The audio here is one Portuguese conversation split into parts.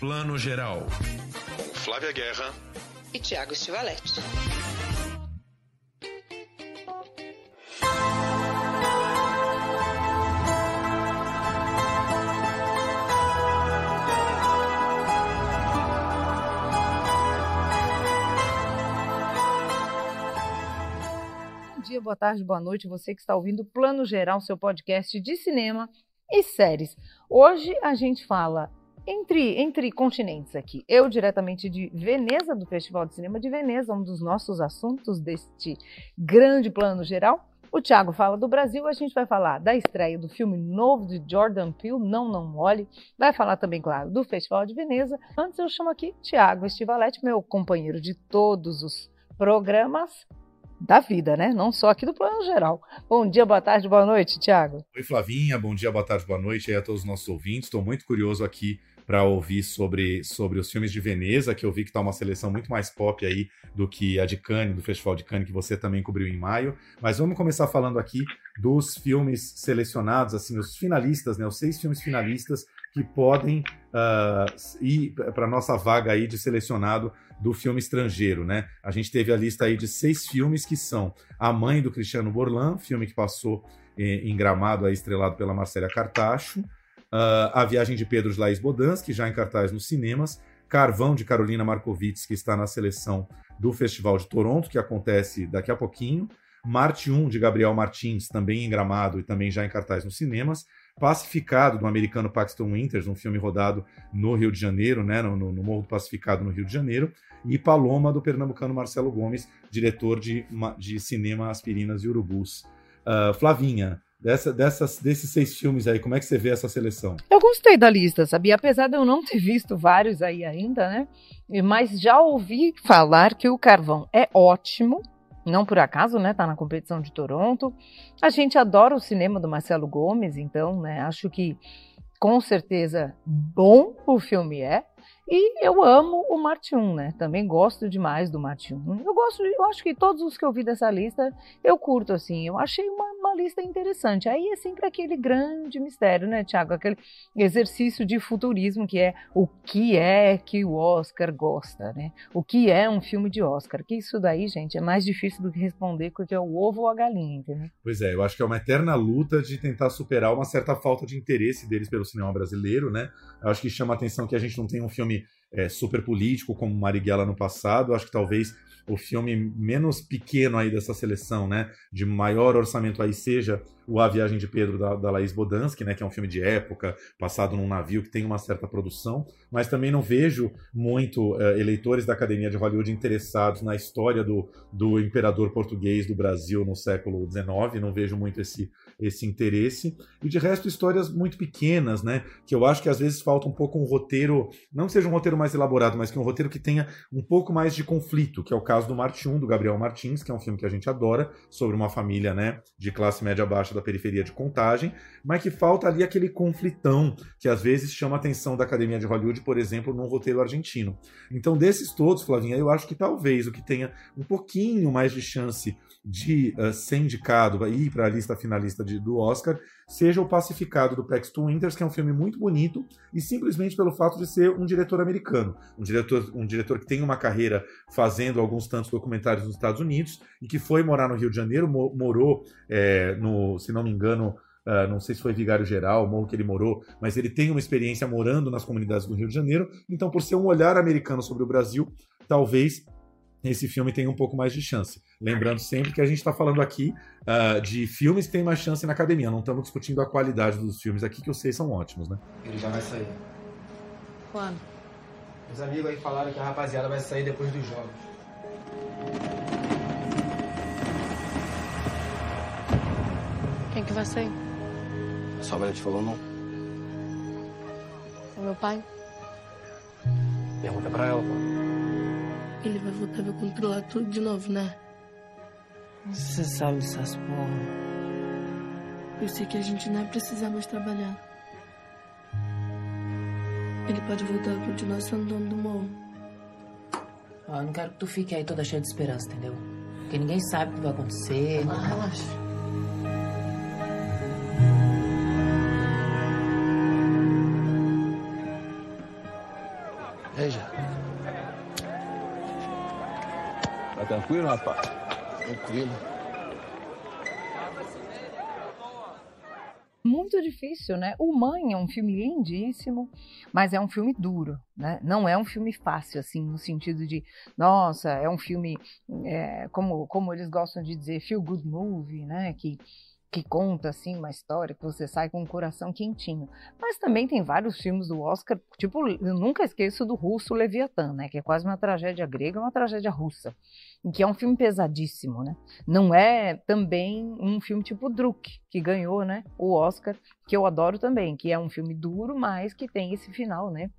Plano Geral. Flávia Guerra e Tiago Stivaletti. Bom dia, boa tarde, boa noite. Você que está ouvindo Plano Geral, seu podcast de cinema e séries. Hoje a gente fala entre, entre continentes aqui. Eu, diretamente de Veneza, do Festival de Cinema de Veneza, um dos nossos assuntos deste grande plano geral. O Thiago fala do Brasil, a gente vai falar da estreia do filme novo de Jordan Peele, Não Não Mole. Vai falar também, claro, do Festival de Veneza. Antes eu chamo aqui Thiago Estivaletti, meu companheiro de todos os programas da vida, né? Não só aqui do plano geral. Bom dia, boa tarde, boa noite, Thiago. Oi, Flavinha, bom dia, boa tarde, boa noite aí a todos os nossos ouvintes. Estou muito curioso aqui para ouvir sobre, sobre os filmes de Veneza, que eu vi que está uma seleção muito mais pop aí do que a de Cannes, do Festival de Cannes, que você também cobriu em maio. Mas vamos começar falando aqui dos filmes selecionados, assim, os finalistas, né? Os seis filmes finalistas que podem uh, ir para nossa vaga aí de selecionado do filme estrangeiro, né? A gente teve a lista aí de seis filmes que são A Mãe do Cristiano Borlan, filme que passou eh, em Gramado, aí, estrelado pela Marcela Cartacho, Uh, a Viagem de Pedro de Laís Bodansky, já em cartaz nos cinemas. Carvão, de Carolina Markovits, que está na seleção do Festival de Toronto, que acontece daqui a pouquinho. Marte 1, de Gabriel Martins, também em Gramado e também já em cartaz nos cinemas. Pacificado, do americano Paxton Winters, um filme rodado no Rio de Janeiro, né, no, no Morro do Pacificado, no Rio de Janeiro. E Paloma, do pernambucano Marcelo Gomes, diretor de, de cinema Aspirinas e Urubus. Uh, Flavinha, Dessa, dessas, desses seis filmes aí, como é que você vê essa seleção? Eu gostei da lista, sabia? Apesar de eu não ter visto vários aí ainda, né? Mas já ouvi falar que o Carvão é ótimo, não por acaso, né? Tá na competição de Toronto. A gente adora o cinema do Marcelo Gomes, então, né? Acho que com certeza bom o filme é. E eu amo o Marte 1, né? Também gosto demais do Marte 1. Eu gosto, eu acho que todos os que eu vi dessa lista eu curto assim. Eu achei uma, uma lista interessante. Aí é sempre aquele grande mistério, né, Tiago? Aquele exercício de futurismo que é o que é que o Oscar gosta, né? O que é um filme de Oscar? Que isso daí, gente, é mais difícil do que responder porque é o ovo ou a galinha, entendeu? Pois é, eu acho que é uma eterna luta de tentar superar uma certa falta de interesse deles pelo cinema brasileiro, né? Eu acho que chama a atenção que a gente não tem um filme é, super político como Marighella no passado. Acho que talvez o filme menos pequeno aí dessa seleção, né, de maior orçamento aí seja o A Viagem de Pedro da, da Laís Bodansky, né, que é um filme de época, passado num navio que tem uma certa produção, mas também não vejo muito uh, eleitores da Academia de Hollywood interessados na história do, do imperador português do Brasil no século XIX, não vejo muito esse, esse interesse, e de resto histórias muito pequenas, né, que eu acho que às vezes falta um pouco um roteiro, não que seja um roteiro mais elaborado, mas que um roteiro que tenha um pouco mais de conflito, que é o caso do Marte 1, do Gabriel Martins, que é um filme que a gente adora, sobre uma família, né, de classe média baixa da periferia de Contagem, mas que falta ali aquele conflitão que às vezes chama a atenção da Academia de Hollywood, por exemplo, num roteiro argentino. Então, desses todos, Flavinha, eu acho que talvez o que tenha um pouquinho mais de chance de uh, ser indicado, ir para a lista finalista de, do Oscar, seja o Pacificado do Paxton Winters, que é um filme muito bonito, e simplesmente pelo fato de ser um diretor americano, um diretor, um diretor que tem uma carreira fazendo alguns tantos documentários nos Estados Unidos e que foi morar no Rio de Janeiro, morou é, no, se não me engano, Uh, não sei se foi Vigário Geral, o morro que ele morou, mas ele tem uma experiência morando nas comunidades do Rio de Janeiro. Então, por ser um olhar americano sobre o Brasil, talvez esse filme tenha um pouco mais de chance. Lembrando sempre que a gente está falando aqui uh, de filmes que têm mais chance na academia. Não estamos discutindo a qualidade dos filmes aqui, que eu sei são ótimos, né? Ele já vai sair. Quando? Os amigos aí falaram que a rapaziada vai sair depois dos jogos. Quem que vai sair? A sua te falou não? O meu pai? Pergunta pra ela, pô. Ele vai voltar a controlar tudo de novo, né? Você sabe essas porra. Eu sei que a gente não vai precisar mais trabalhar. Ele pode voltar a continuar sendo dono do morro. Ó, eu não quero que tu fique aí toda cheia de esperança, entendeu? Porque ninguém sabe o que vai acontecer. Ah, relaxa. Tranquilo, rapaz? Tranquilo. muito difícil, né? O Mãe é um filme lindíssimo, mas é um filme duro, né? Não é um filme fácil, assim, no sentido de, nossa, é um filme, é, como, como eles gostam de dizer, feel good movie, né? Que que conta assim uma história que você sai com o coração quentinho. Mas também tem vários filmes do Oscar, tipo, eu nunca esqueço do russo Leviatã, né, que é quase uma tragédia grega, uma tragédia russa, que é um filme pesadíssimo, né? Não é também um filme tipo Druk, que ganhou, né, o Oscar, que eu adoro também, que é um filme duro, mas que tem esse final, né,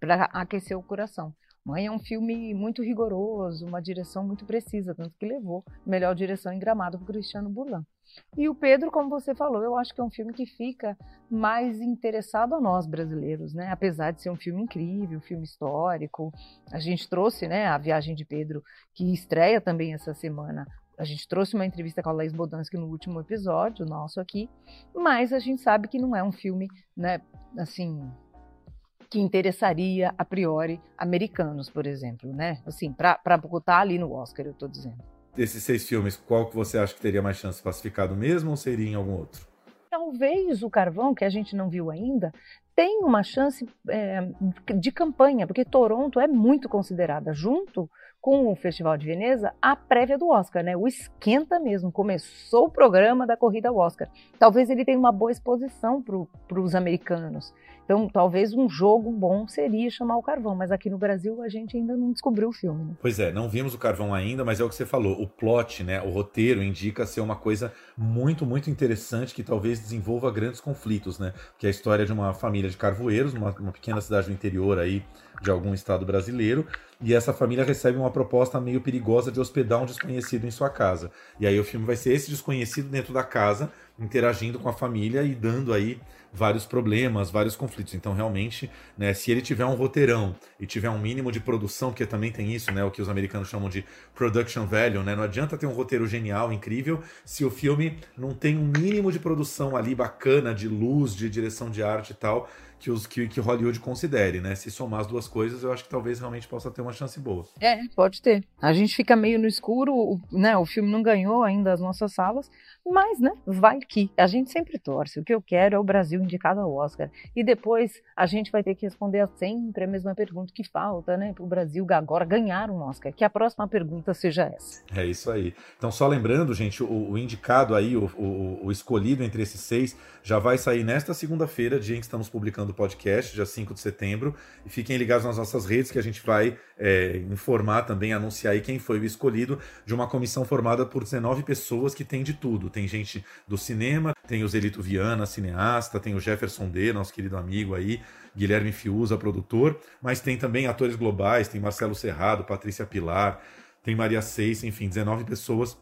para aquecer o coração. Mãe é um filme muito rigoroso, uma direção muito precisa, tanto que levou melhor direção em Gramado para Cristiano Burlan. E o Pedro, como você falou, eu acho que é um filme que fica mais interessado a nós brasileiros, né? Apesar de ser um filme incrível, um filme histórico. A gente trouxe, né, a Viagem de Pedro, que estreia também essa semana. A gente trouxe uma entrevista com a Laís Bodansky no último episódio nosso aqui, mas a gente sabe que não é um filme, né, assim, que interessaria a priori americanos, por exemplo, né? Assim, para botar ali no Oscar, eu estou dizendo desses seis filmes, qual que você acha que teria mais chance classificado mesmo ou seria em algum outro? Talvez o Carvão, que a gente não viu ainda, tenha uma chance é, de campanha, porque Toronto é muito considerada, junto com o Festival de Veneza, a prévia do Oscar, né? O esquenta mesmo. Começou o programa da corrida ao Oscar. Talvez ele tenha uma boa exposição para os americanos. Então, talvez um jogo bom seria chamar o Carvão, mas aqui no Brasil a gente ainda não descobriu o filme. Né? Pois é, não vimos o Carvão ainda, mas é o que você falou. O plot, né, o roteiro indica ser uma coisa muito, muito interessante que talvez desenvolva grandes conflitos, né? Que é a história de uma família de carvoeiros, uma, uma pequena cidade do interior aí de algum estado brasileiro, e essa família recebe uma proposta meio perigosa de hospedar um desconhecido em sua casa. E aí o filme vai ser esse desconhecido dentro da casa, interagindo com a família e dando aí vários problemas, vários conflitos. Então, realmente, né, se ele tiver um roteirão e tiver um mínimo de produção, porque também tem isso, né, o que os americanos chamam de production value, né, não adianta ter um roteiro genial, incrível, se o filme não tem um mínimo de produção ali bacana, de luz, de direção de arte e tal, que, os, que, que Hollywood considere, né? Se somar as duas coisas, eu acho que talvez realmente possa ter uma chance boa. É, pode ter. A gente fica meio no escuro, né? O filme não ganhou ainda as nossas salas, mas, né, vai que. A gente sempre torce. O que eu quero é o Brasil indicado ao Oscar. E depois a gente vai ter que responder sempre a mesma pergunta que falta, né, para o Brasil agora ganhar um Oscar. Que a próxima pergunta seja essa. É isso aí. Então, só lembrando, gente, o, o indicado aí, o, o, o, escolhido entre esses seis, já vai sair nesta segunda-feira, dia em que estamos publicando o podcast, dia 5 de setembro. E fiquem ligados nas nossas redes que a gente vai é, informar também, anunciar aí quem foi o escolhido de uma comissão formada por 19 pessoas que tem de tudo tem gente do cinema, tem o Zelito Viana, cineasta, tem o Jefferson D, nosso querido amigo aí, Guilherme Fiuza, produtor, mas tem também atores globais, tem Marcelo Serrado, Patrícia Pilar, tem Maria Seis, enfim, 19 pessoas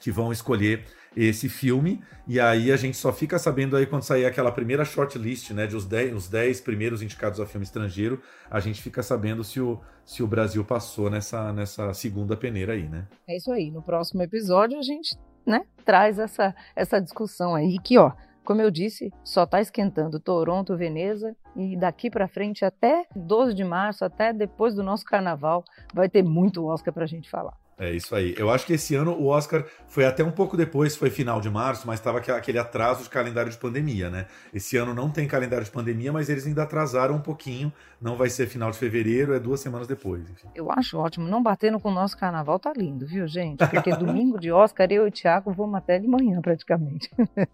que vão escolher esse filme, e aí a gente só fica sabendo aí quando sair aquela primeira shortlist, né, de os 10, os 10 primeiros indicados a filme estrangeiro, a gente fica sabendo se o, se o Brasil passou nessa, nessa segunda peneira aí, né? É isso aí, no próximo episódio a gente né, traz essa, essa discussão aí que, ó, como eu disse, só está esquentando Toronto, Veneza e daqui para frente até 12 de março, até depois do nosso carnaval, vai ter muito Oscar para a gente falar. É isso aí. Eu acho que esse ano o Oscar foi até um pouco depois, foi final de março, mas estava aquele atraso de calendário de pandemia, né? Esse ano não tem calendário de pandemia, mas eles ainda atrasaram um pouquinho. Não vai ser final de fevereiro, é duas semanas depois. Enfim. Eu acho ótimo. Não batendo com o nosso carnaval tá lindo, viu, gente? Porque domingo de Oscar, eu e o Thiago vamos até de manhã, praticamente.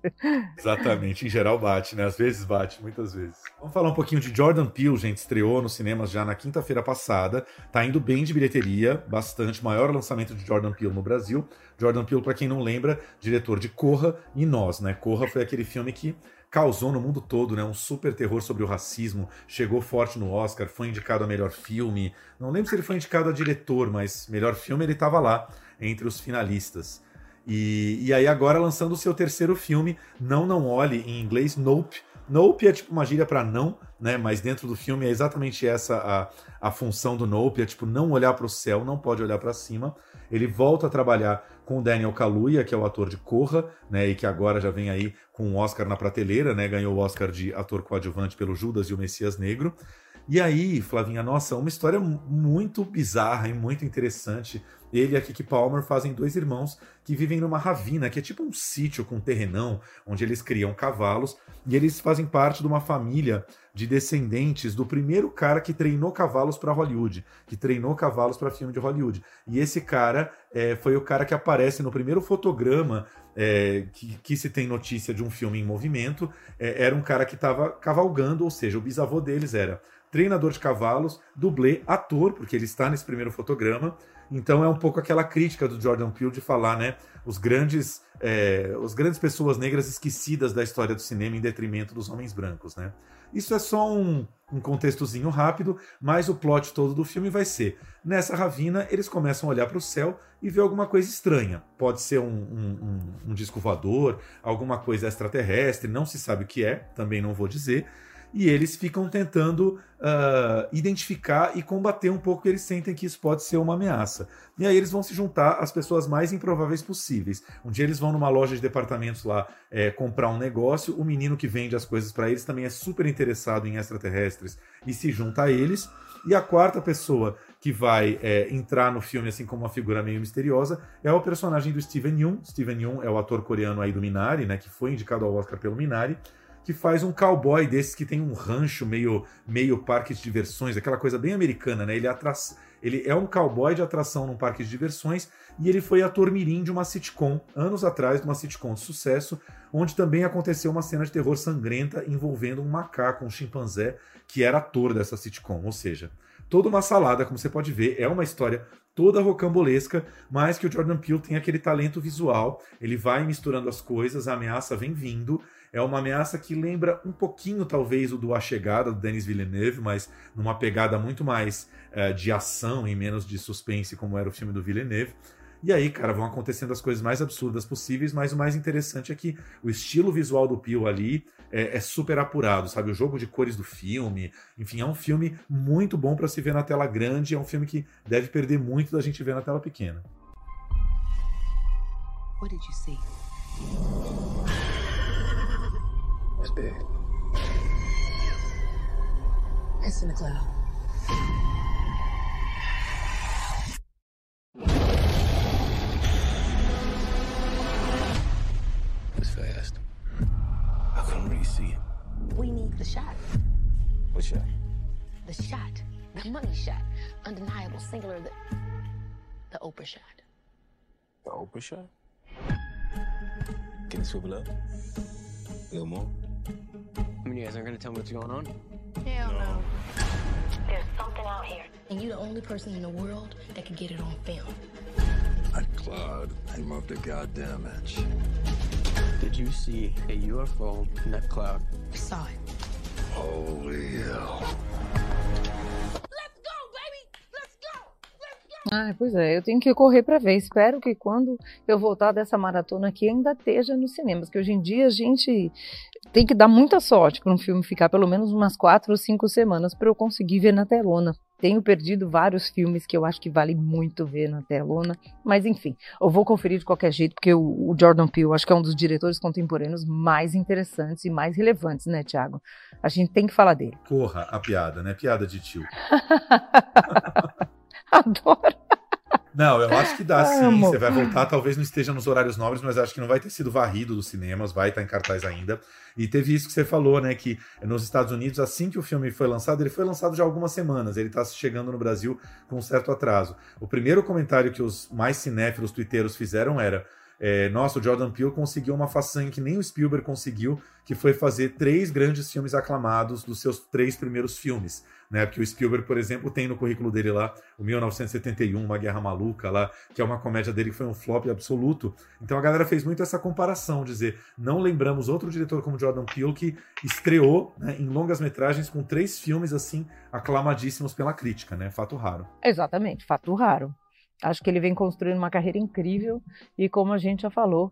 Exatamente. Em geral bate, né? Às vezes bate, muitas vezes. Vamos falar um pouquinho de Jordan Peele, gente. Estreou nos cinemas já na quinta-feira passada. Tá indo bem de bilheteria, bastante. Maior lançamento lançamento de Jordan Peele no Brasil. Jordan Peele, para quem não lembra, diretor de Corra e Nós, né? Corra foi aquele filme que causou no mundo todo, né? Um super terror sobre o racismo, chegou forte no Oscar, foi indicado a melhor filme. Não lembro se ele foi indicado a diretor, mas melhor filme ele estava lá entre os finalistas. E, e aí agora lançando o seu terceiro filme, Não Não Olhe, em inglês, Nope, Nope é tipo uma gíria para não, né? Mas dentro do filme é exatamente essa a, a função do Nope, é tipo não olhar para o céu, não pode olhar para cima. Ele volta a trabalhar com o Daniel Kaluuya, que é o ator de Corra, né? E que agora já vem aí com o um Oscar na prateleira, né? Ganhou o Oscar de ator coadjuvante pelo Judas e o Messias Negro. E aí, Flavinha, nossa, uma história muito bizarra e muito interessante. Ele e a Kiki Palmer fazem dois irmãos que vivem numa ravina, que é tipo um sítio com um terrenão, onde eles criam cavalos, e eles fazem parte de uma família de descendentes do primeiro cara que treinou cavalos para Hollywood, que treinou cavalos para filme de Hollywood. E esse cara é, foi o cara que aparece no primeiro fotograma é, que, que, se tem notícia de um filme em movimento. É, era um cara que estava cavalgando, ou seja, o bisavô deles era treinador de cavalos, dublê, ator, porque ele está nesse primeiro fotograma. Então é um pouco aquela crítica do Jordan Peele de falar, né, os grandes, é, os grandes pessoas negras esquecidas da história do cinema em detrimento dos homens brancos, né? Isso é só um, um contextozinho rápido, mas o plot todo do filme vai ser: nessa ravina, eles começam a olhar para o céu e ver alguma coisa estranha. Pode ser um, um, um, um disco voador, alguma coisa extraterrestre, não se sabe o que é, também não vou dizer e eles ficam tentando uh, identificar e combater um pouco que eles sentem que isso pode ser uma ameaça. E aí eles vão se juntar às pessoas mais improváveis possíveis. Um dia eles vão numa loja de departamentos lá é, comprar um negócio, o menino que vende as coisas para eles também é super interessado em extraterrestres e se junta a eles. E a quarta pessoa que vai é, entrar no filme assim como uma figura meio misteriosa é o personagem do Steven Yeun. Steven Yeun é o ator coreano aí do Minari, né, que foi indicado ao Oscar pelo Minari que faz um cowboy desses que tem um rancho meio, meio parque de diversões, aquela coisa bem americana, né? Ele, atra... ele é um cowboy de atração num parque de diversões e ele foi ator mirim de uma sitcom, anos atrás, de uma sitcom de sucesso, onde também aconteceu uma cena de terror sangrenta envolvendo um macaco, um chimpanzé, que era ator dessa sitcom. Ou seja, toda uma salada, como você pode ver, é uma história toda rocambolesca, mas que o Jordan Peele tem aquele talento visual, ele vai misturando as coisas, a ameaça vem vindo, é uma ameaça que lembra um pouquinho, talvez, o do A Chegada, do Denis Villeneuve, mas numa pegada muito mais é, de ação e menos de suspense, como era o filme do Villeneuve. E aí, cara, vão acontecendo as coisas mais absurdas possíveis, mas o mais interessante é que o estilo visual do Pio ali é, é, super apurado, sabe? O jogo de cores do filme, enfim, é um filme muito bom para se ver na tela grande, é um filme que deve perder muito da gente ver na tela pequena. What did you see? It's big. It's in the cloud. It was fast. I couldn't really see it. We need the shot. What shot? The shot. The money shot. Undeniable, singular, the, the Oprah shot. The Oprah shot? Can you swivel up? A little more? I mean, you guys aren't gonna tell me what's going on? Hell no. no. There's something out here, and you're the only person in the world that can get it on film. That cloud came up the goddamn inch. Did you see a UFO in that cloud? I saw it. Holy hell. Ah, pois é, eu tenho que correr para ver. Espero que quando eu voltar dessa maratona aqui ainda esteja nos cinemas, que hoje em dia a gente tem que dar muita sorte para um filme ficar pelo menos umas quatro ou cinco semanas para eu conseguir ver na telona. Tenho perdido vários filmes que eu acho que vale muito ver na telona, mas enfim, eu vou conferir de qualquer jeito, porque o, Jordan Peele acho que é um dos diretores contemporâneos mais interessantes e mais relevantes, né, Thiago? A gente tem que falar dele. Porra, a piada, né? Piada de tio. Adoro. Não, eu acho que dá sim. Você vai voltar, talvez não esteja nos horários nobres, mas acho que não vai ter sido varrido dos cinemas, vai estar em cartaz ainda. E teve isso que você falou, né? Que nos Estados Unidos, assim que o filme foi lançado, ele foi lançado já há algumas semanas. Ele está chegando no Brasil com um certo atraso. O primeiro comentário que os mais cinéfilos twitteiros fizeram era. É, nossa, o Jordan Peele conseguiu uma façanha que nem o Spielberg conseguiu, que foi fazer três grandes filmes aclamados dos seus três primeiros filmes né? Porque o Spielberg, por exemplo, tem no currículo dele lá o 1971, Uma Guerra Maluca lá, que é uma comédia dele que foi um flop absoluto. Então a galera fez muito essa comparação, dizer, não lembramos outro diretor como Jordan Peele que estreou né, em longas metragens com três filmes assim aclamadíssimos pela crítica, né? Fato raro. Exatamente, fato raro. Acho que ele vem construindo uma carreira incrível e, como a gente já falou,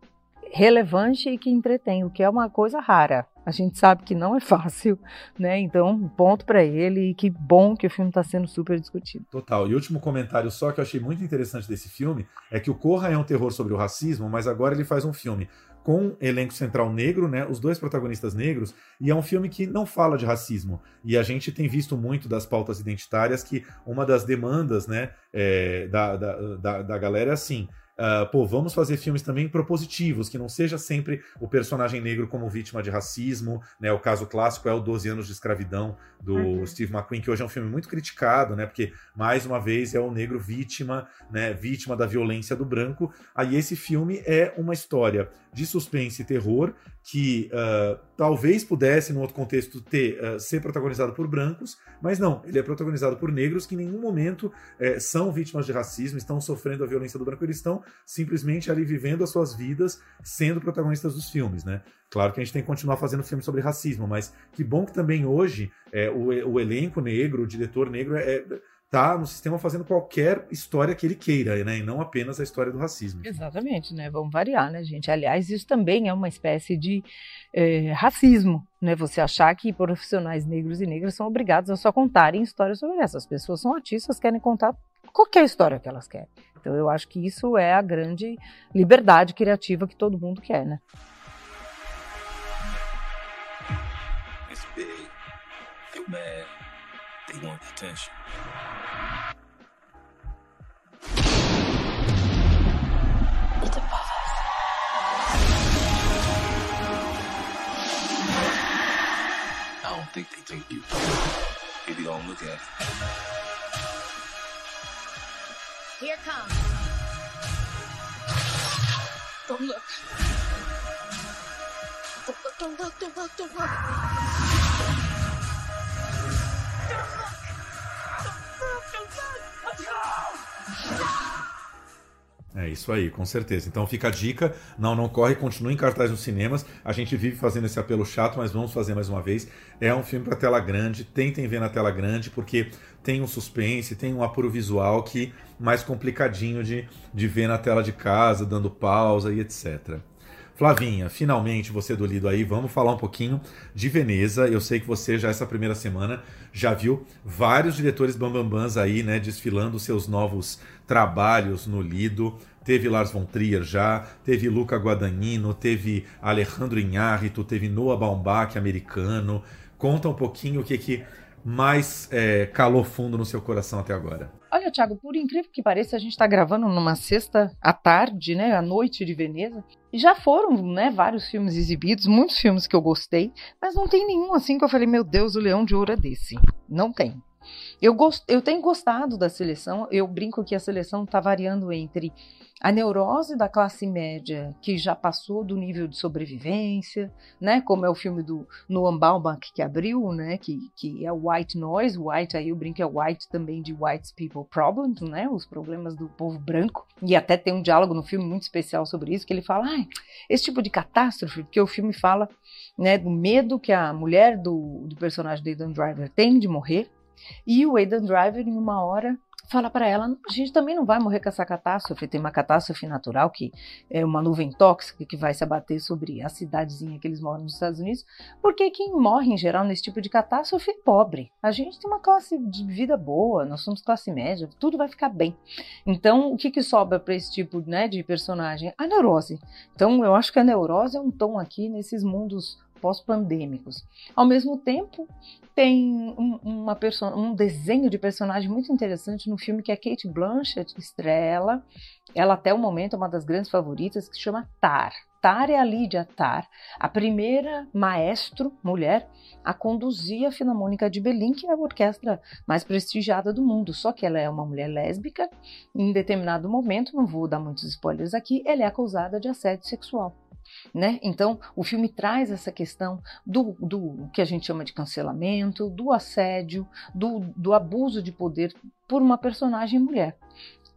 relevante e que entretém, o que é uma coisa rara. A gente sabe que não é fácil, né? Então, ponto para ele e que bom que o filme está sendo super discutido. Total. E último comentário só que eu achei muito interessante desse filme é que o Corra é um terror sobre o racismo, mas agora ele faz um filme com elenco central negro, né? Os dois protagonistas negros, e é um filme que não fala de racismo. E a gente tem visto muito das pautas identitárias que uma das demandas, né, é, da, da, da, da galera é assim. Uh, pô, vamos fazer filmes também propositivos, que não seja sempre o personagem negro como vítima de racismo, né? O caso clássico é o 12 anos de escravidão do uhum. Steve McQueen, que hoje é um filme muito criticado, né? Porque mais uma vez é o negro vítima, né? Vítima da violência do branco. Aí esse filme é uma história de suspense e terror que uh, talvez pudesse, num outro contexto, ter uh, ser protagonizado por brancos, mas não, ele é protagonizado por negros que em nenhum momento uh, são vítimas de racismo, estão sofrendo a violência do branco, eles estão simplesmente ali vivendo as suas vidas, sendo protagonistas dos filmes, né? Claro que a gente tem que continuar fazendo filmes sobre racismo, mas que bom que também hoje é, o, o elenco negro, o diretor negro é, é tá no sistema fazendo qualquer história que ele queira, né? E não apenas a história do racismo. Exatamente, né? Vamos variar, né, gente? Aliás, isso também é uma espécie de é, racismo, né? Você achar que profissionais negros e negras são obrigados a só contarem histórias sobre essas pessoas são artistas, querem contar qualquer história que elas querem. Então, eu acho que isso é a grande liberdade criativa que todo mundo quer, né? Feel bad. They want attention. think they think you. Maybe don't look at it. Here comes. Don't look. Don't look, don't look, don't look, don't look. É isso aí, com certeza. Então fica a dica. Não, não corre, continue em cartaz nos cinemas. A gente vive fazendo esse apelo chato, mas vamos fazer mais uma vez. É um filme para tela grande. Tentem ver na tela grande, porque tem um suspense, tem um apuro visual que mais complicadinho de, de ver na tela de casa, dando pausa e etc. Flavinha, finalmente você do Lido aí, vamos falar um pouquinho de Veneza. Eu sei que você já essa primeira semana já viu vários diretores bambambãs aí, né, desfilando seus novos trabalhos no Lido. Teve Lars von Trier já, teve Luca Guadagnino, teve Alejandro Inhárrito, teve Noah Baumbach, americano. Conta um pouquinho o que que mais é, calou fundo no seu coração até agora. Olha, Thiago, por incrível que pareça, a gente está gravando numa sexta à tarde, né, à noite de Veneza, e já foram, né, vários filmes exibidos, muitos filmes que eu gostei, mas não tem nenhum assim que eu falei, meu Deus, o Leão de Ouro é desse. Não tem. Eu, gost... eu tenho gostado da seleção, eu brinco que a seleção está variando entre a neurose da classe média que já passou do nível de sobrevivência, né? Como é o filme do Noam Baumbach que abriu, né? Que, que é White Noise, White aí eu brinco é White também de White People Problems, né? Os problemas do povo branco e até tem um diálogo no filme muito especial sobre isso que ele fala, ah, esse tipo de catástrofe, porque o filme fala, né? Do medo que a mulher do, do personagem de Aidan Driver tem de morrer e o Aidan Driver em uma hora fala para ela: a gente também não vai morrer com essa catástrofe. Tem uma catástrofe natural que é uma nuvem tóxica que vai se abater sobre a cidadezinha que eles moram nos Estados Unidos, porque quem morre em geral nesse tipo de catástrofe é pobre. A gente tem uma classe de vida boa, nós somos classe média, tudo vai ficar bem. Então, o que, que sobra para esse tipo né, de personagem? A neurose. Então, eu acho que a neurose é um tom aqui nesses mundos pós-pandêmicos. Ao mesmo tempo, tem um, uma um desenho de personagem muito interessante no filme que a Kate Blanchett estrela. Ela, até o momento, é uma das grandes favoritas, que se chama Tar. Tar é a Lídia Tar, a primeira maestro mulher a conduzir a Filarmônica de Berlim, que é a orquestra mais prestigiada do mundo. Só que ela é uma mulher lésbica. Em determinado momento, não vou dar muitos spoilers aqui, ela é acusada de assédio sexual. Né? Então, o filme traz essa questão do, do que a gente chama de cancelamento, do assédio, do, do abuso de poder por uma personagem mulher.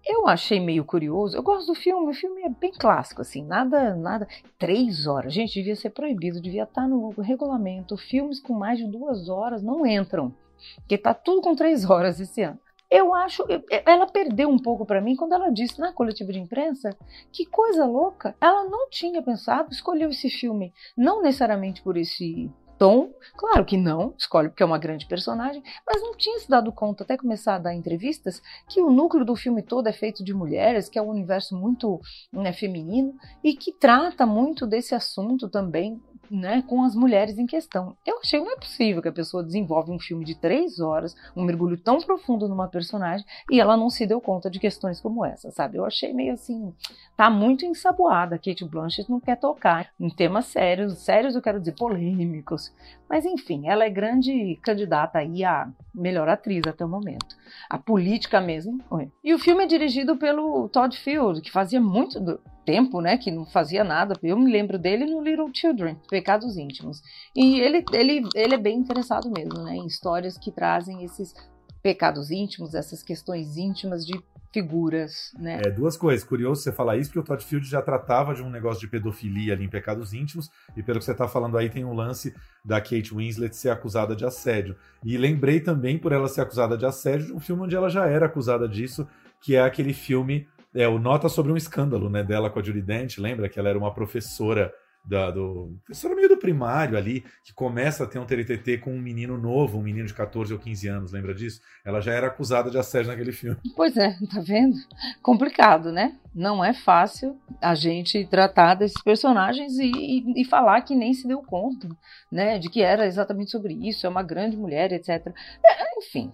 Eu achei meio curioso. Eu gosto do filme. O filme é bem clássico, assim, nada, nada. Três horas, gente, devia ser proibido, devia estar no regulamento. Filmes com mais de duas horas não entram, porque tá tudo com três horas esse ano. Eu acho, ela perdeu um pouco para mim quando ela disse na coletiva de imprensa que coisa louca, ela não tinha pensado, escolheu esse filme não necessariamente por esse Tom, claro que não, escolhe porque é uma grande personagem, mas não tinha se dado conta, até começar a dar entrevistas, que o núcleo do filme todo é feito de mulheres, que é um universo muito né, feminino e que trata muito desse assunto também né, com as mulheres em questão. Eu achei não é possível que a pessoa desenvolve um filme de três horas, um mergulho tão profundo numa personagem e ela não se deu conta de questões como essa, sabe? Eu achei meio assim, tá muito ensaboada. Kate Blanchett não quer tocar em temas sérios, sérios eu quero dizer polêmicos. Mas enfim, ela é grande candidata aí a melhor atriz até o momento. A política mesmo. E o filme é dirigido pelo Todd Field, que fazia muito do, tempo, né, que não fazia nada. Eu me lembro dele no Little Children, Pecados Íntimos. E ele, ele, ele é bem interessado mesmo, né, em histórias que trazem esses pecados íntimos, essas questões íntimas de figuras, né? É, duas coisas. Curioso você falar isso, porque o Todd Field já tratava de um negócio de pedofilia ali em Pecados Íntimos, e pelo que você está falando aí, tem um lance da Kate Winslet ser acusada de assédio. E lembrei também, por ela ser acusada de assédio, de um filme onde ela já era acusada disso, que é aquele filme é, o Nota sobre um escândalo, né, dela com a Judy Dent, lembra que ela era uma professora da, do professora meio do primário ali, que começa a ter um TTT com um menino novo, um menino de 14 ou 15 anos, lembra disso? Ela já era acusada de assédio naquele filme. Pois é, tá vendo? Complicado, né? Não é fácil a gente tratar desses personagens e, e, e falar que nem se deu conta, né? De que era exatamente sobre isso, é uma grande mulher, etc. É, enfim,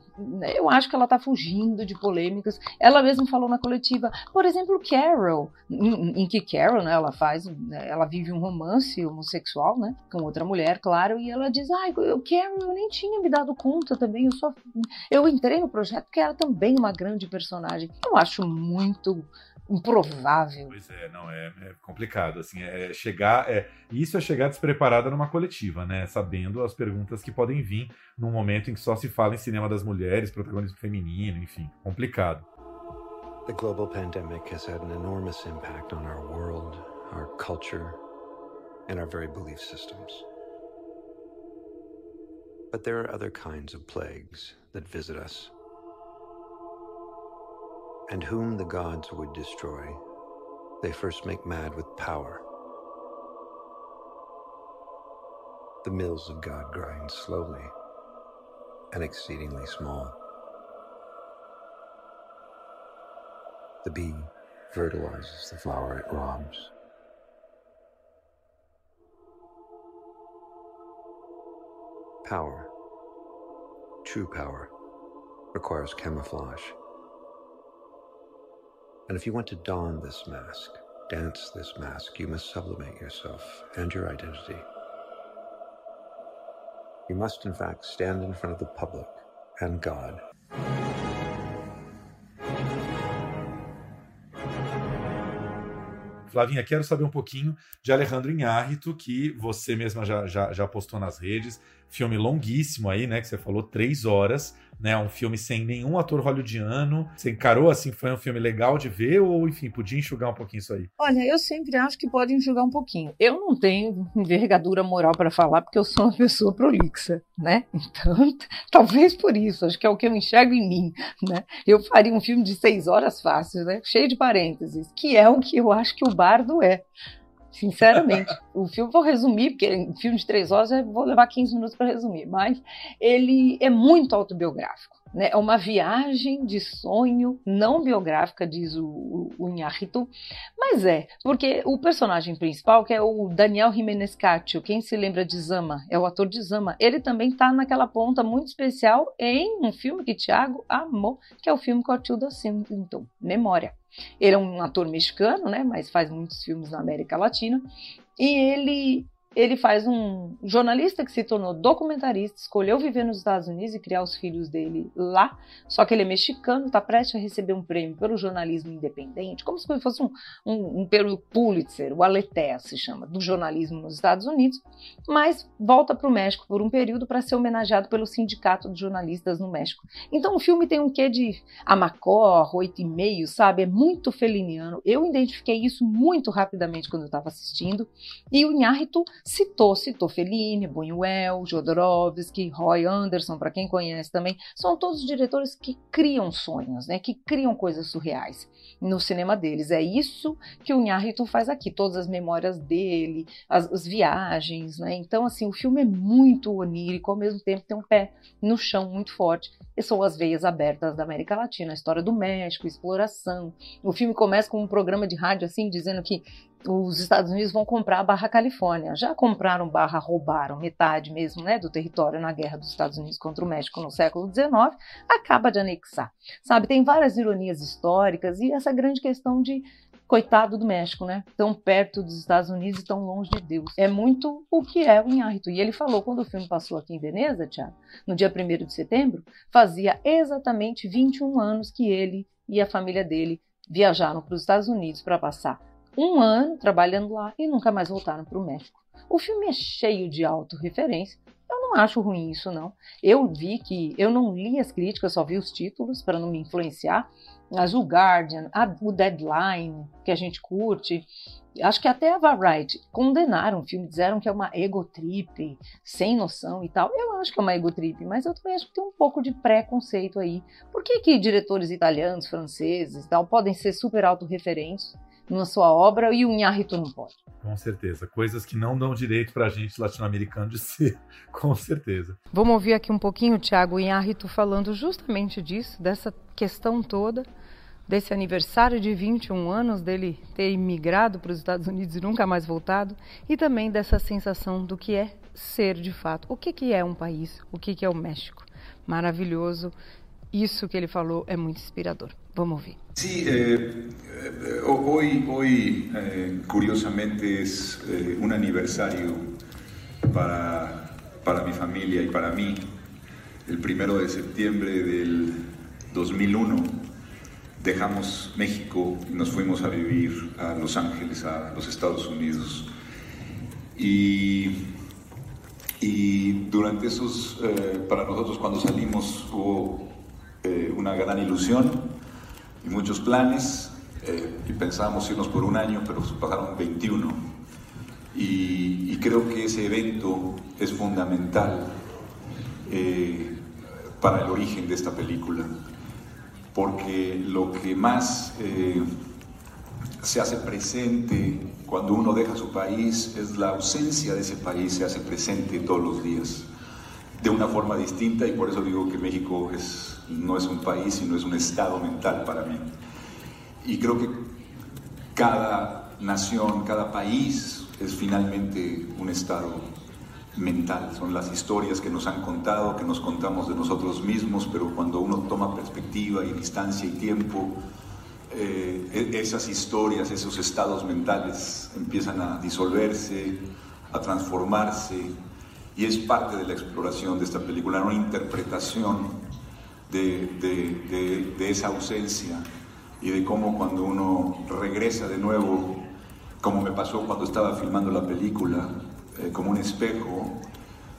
eu acho que ela tá fugindo de polêmicas. Ela mesma falou na coletiva, por exemplo, Carol, em, em que Carol, né, ela faz, né, ela vive um romance homossexual, né, com outra mulher, claro, e ela diz, ai, eu, Carol, eu nem tinha me dado conta também, eu só, eu entrei no projeto porque era também uma grande personagem. Eu acho muito improvável. Pois é, não, é, é complicado, assim, é chegar, é, isso é chegar despreparada numa coletiva, né, sabendo as perguntas que podem vir num momento em que só se fala em cinema das mulheres, protagonismo feminino, enfim, complicado. The global pandemic has had an enormous impact on our world, our culture, and our very belief systems. But there are other kinds of plagues that visit us. And whom the gods would destroy, they first make mad with power. The mills of God grind slowly and exceedingly small. The bee fertilizes the flower it robs. Power, true power, requires camouflage. And if you want to don this mask, dance this mask, you must sublimate yourself and your identity. You must, in fact, stand in front of the public and God. Flavinha, quero saber um pouquinho de Alejandro Inhárrito, que você mesma já, já, já postou nas redes. Filme longuíssimo aí, né? Que você falou, três horas né? Um filme sem nenhum ator hollywoodiano. Você encarou assim, foi um filme legal de ver ou, enfim, podia enxugar um pouquinho isso aí? Olha, eu sempre acho que pode enxugar um pouquinho. Eu não tenho envergadura moral para falar porque eu sou uma pessoa prolixa, né? Então, talvez por isso, acho que é o que eu enxergo em mim, né? Eu faria um filme de seis horas fácil, né? Cheio de parênteses, que é o que eu acho que o Bardo é. Sinceramente. o filme, vou resumir, porque um filme de três horas eu vou levar 15 minutos para resumir, mas ele é muito autobiográfico. Né? É uma viagem de sonho não biográfica, diz o, o, o mas é, porque o personagem principal, que é o Daniel Jimenez Cátio, quem se lembra de Zama, é o ator de Zama, ele também está naquela ponta muito especial em um filme que Thiago amou, que é o filme com a Tilda Swinton, Memória. Ele é um ator mexicano, né, mas faz muitos filmes na América Latina. E ele ele faz um jornalista que se tornou documentarista, escolheu viver nos Estados Unidos e criar os filhos dele lá, só que ele é mexicano, está prestes a receber um prêmio pelo jornalismo independente, como se fosse um, um, um prêmio Pulitzer, o Aletea se chama, do jornalismo nos Estados Unidos, mas volta para o México por um período para ser homenageado pelo Sindicato de Jornalistas no México. Então o filme tem um quê de Amacor, oito e meio, sabe? É muito feliniano. Eu identifiquei isso muito rapidamente quando eu estava assistindo, e o Inhárrito citou, citou Fellini, Buñuel, Jodorowsky, Roy Anderson, para quem conhece também, são todos diretores que criam sonhos, né, que criam coisas surreais no cinema deles. É isso que o Inharrito faz aqui, todas as memórias dele, as, as viagens, né? Então, assim, o filme é muito onírico, ao mesmo tempo tem um pé no chão muito forte. E são as veias abertas da América Latina, a história do México, exploração. O filme começa com um programa de rádio assim, dizendo que os Estados Unidos vão comprar a Barra Califórnia. Já compraram barra, roubaram metade mesmo né, do território na guerra dos Estados Unidos contra o México no século XIX, acaba de anexar. Sabe, tem várias ironias históricas e essa grande questão de coitado do México, né? Tão perto dos Estados Unidos e tão longe de Deus. É muito o que é o Inhárrito. E ele falou, quando o filme passou aqui em Veneza, Tiago, no dia 1 de setembro, fazia exatamente 21 anos que ele e a família dele viajaram para os Estados Unidos para passar um ano trabalhando lá e nunca mais voltaram para o México. O filme é cheio de autorreferência. Eu não acho ruim isso, não. Eu vi que. Eu não li as críticas, só vi os títulos para não me influenciar. Mas o Guardian, a, o Deadline, que a gente curte, acho que até a Variety condenaram o filme, disseram que é uma ego trip, sem noção e tal. Eu acho que é uma ego trip, mas eu também acho que tem um pouco de preconceito aí. Por que, que diretores italianos, franceses e tal podem ser super autorreferentes? Na sua obra e o Inharrito não pode. Com certeza. Coisas que não dão direito para a gente latino-americano de ser, com certeza. Vamos ouvir aqui um pouquinho o Tiago Inharrito falando justamente disso, dessa questão toda, desse aniversário de 21 anos dele ter imigrado para os Estados Unidos e nunca mais voltado, e também dessa sensação do que é ser de fato. O que, que é um país? O que, que é o México? Maravilhoso. Isso que ele falou é muito inspirador. Sí, eh, eh, hoy, hoy eh, curiosamente es un aniversario para, para mi familia y para mí. El primero de septiembre del 2001 dejamos México y nos fuimos a vivir a Los Ángeles, a los Estados Unidos. Y, y durante esos, para nosotros cuando salimos hubo una gran ilusión y muchos planes eh, y pensábamos irnos por un año, pero pasaron 21. Y, creo que ese evento es fundamental eh, para el origen de esta película, porque lo que más eh, se hace presente cuando uno deja su país es la ausencia de ese país, se hace presente todos los días, de una forma distinta, y por eso digo que México es no es un país, sino es un estado mental para mí. Y creo que cada nación, cada país es finalmente un estado mental. Son las historias que nos han contado, que nos contamos de nosotros mismos, pero cuando uno toma perspectiva y distancia y tiempo, eh, e-, esas historias, esos estados mentales empiezan a disolverse, a transformarse, y es parte de la exploración de esta película, una interpretación de, de, de, esa ausencia y de cómo cuando uno regresa de nuevo, como me pasó cuando estaba filmando la película, eh, como un espejo,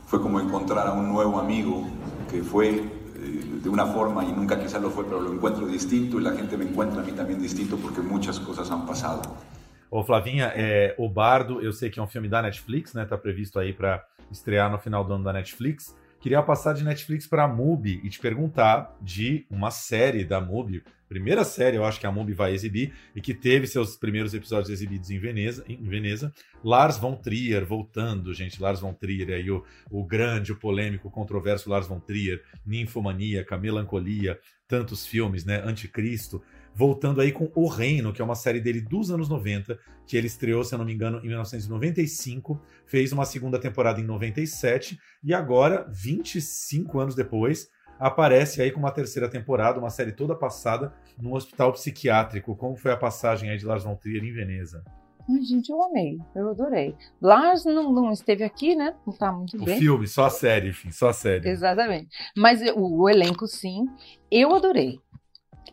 fue como encontrar a un nuevo amigo que fue eh, de una forma y nunca quizá lo fue, pero lo encuentro distinto y la gente me encuentra a mí también distinto porque muchas cosas han pasado. Ô Flavinha, é, O Bardo, eu sei que é um filme da Netflix, né? Tá previsto aí para estrear no final do ano da Netflix. Queria passar de Netflix para a MUBI e te perguntar de uma série da MUBI, primeira série eu acho que a MUBI vai exibir e que teve seus primeiros episódios exibidos em Veneza, em Veneza. Lars von Trier voltando, gente, Lars von Trier aí o, o grande, o polêmico, o controverso Lars von Trier, Ninfomaníaca, Melancolia, tantos filmes, né, Anticristo voltando aí com O Reino, que é uma série dele dos anos 90, que ele estreou, se eu não me engano, em 1995, fez uma segunda temporada em 97 e agora, 25 anos depois, aparece aí com uma terceira temporada, uma série toda passada num hospital psiquiátrico. Como foi a passagem aí de Lars von Trier em Veneza? Ai, gente, eu amei, eu adorei. Lars não, não esteve aqui, né? Não tá muito o bem. O filme, só a série, enfim, só a série. Exatamente. Mas o, o elenco, sim, eu adorei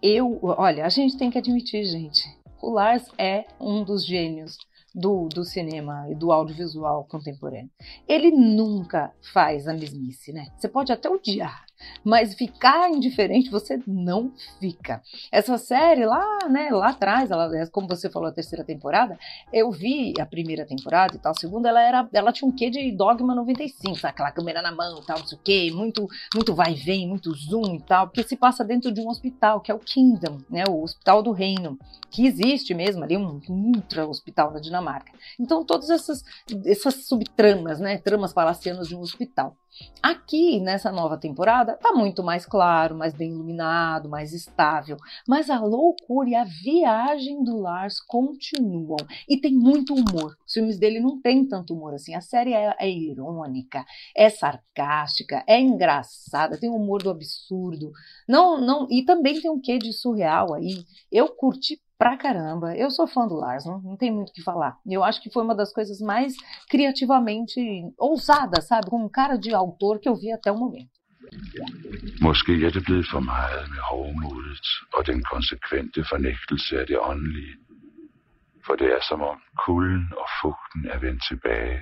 eu, olha, a gente tem que admitir, gente, o Lars é um dos gênios do, do cinema e do audiovisual contemporâneo. Ele nunca faz a mesmice, né? Você pode até odiar, Mas ficar indiferente você não fica. Essa série lá, né, lá atrás, ela, como você falou, a terceira temporada, eu vi a primeira temporada e tal, a segunda ela era, ela tinha um quê de Dogma 95, sabe? aquela câmera na mão, tal, não sei o quê, muito, muito vai e vem, muito zoom e tal, porque se passa dentro de um hospital, que é o Kingdom, né, o Hospital do Reino, que existe mesmo ali, um ultra hospital na Dinamarca. Então, todas essas, essas subtramas, né, tramas palacianas de um hospital. Aqui, nessa nova temporada, tá muito mais claro, mais bem iluminado, mais estável. Mas a loucura e a viagem do Lars continuam. E tem muito humor. Os filmes dele não tem tanto humor assim. A série é, é irônica, é sarcástica, é engraçada, tem humor do absurdo. Não, não, e também tem um quê de surreal aí. Eu curti pra caramba. Eu sou fã do Lars, não, não tem muito o que falar. Eu acho que foi uma das coisas mais criativamente ousadas, sabe? Com um cara de autor que eu vi até o momento. Måske er det blevet for meget med hovmodet og den konsekvente fornægtelse af det åndelige. For det er som om kulden og fugten er vendt tilbage.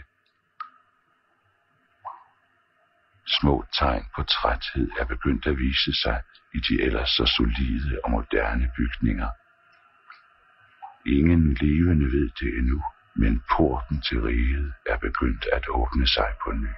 Små tegn på træthed er begyndt at vise sig i de ellers så solide og moderne bygninger. Ingen levende ved det endnu, men porten til riget er begyndt at åbne sig på ny.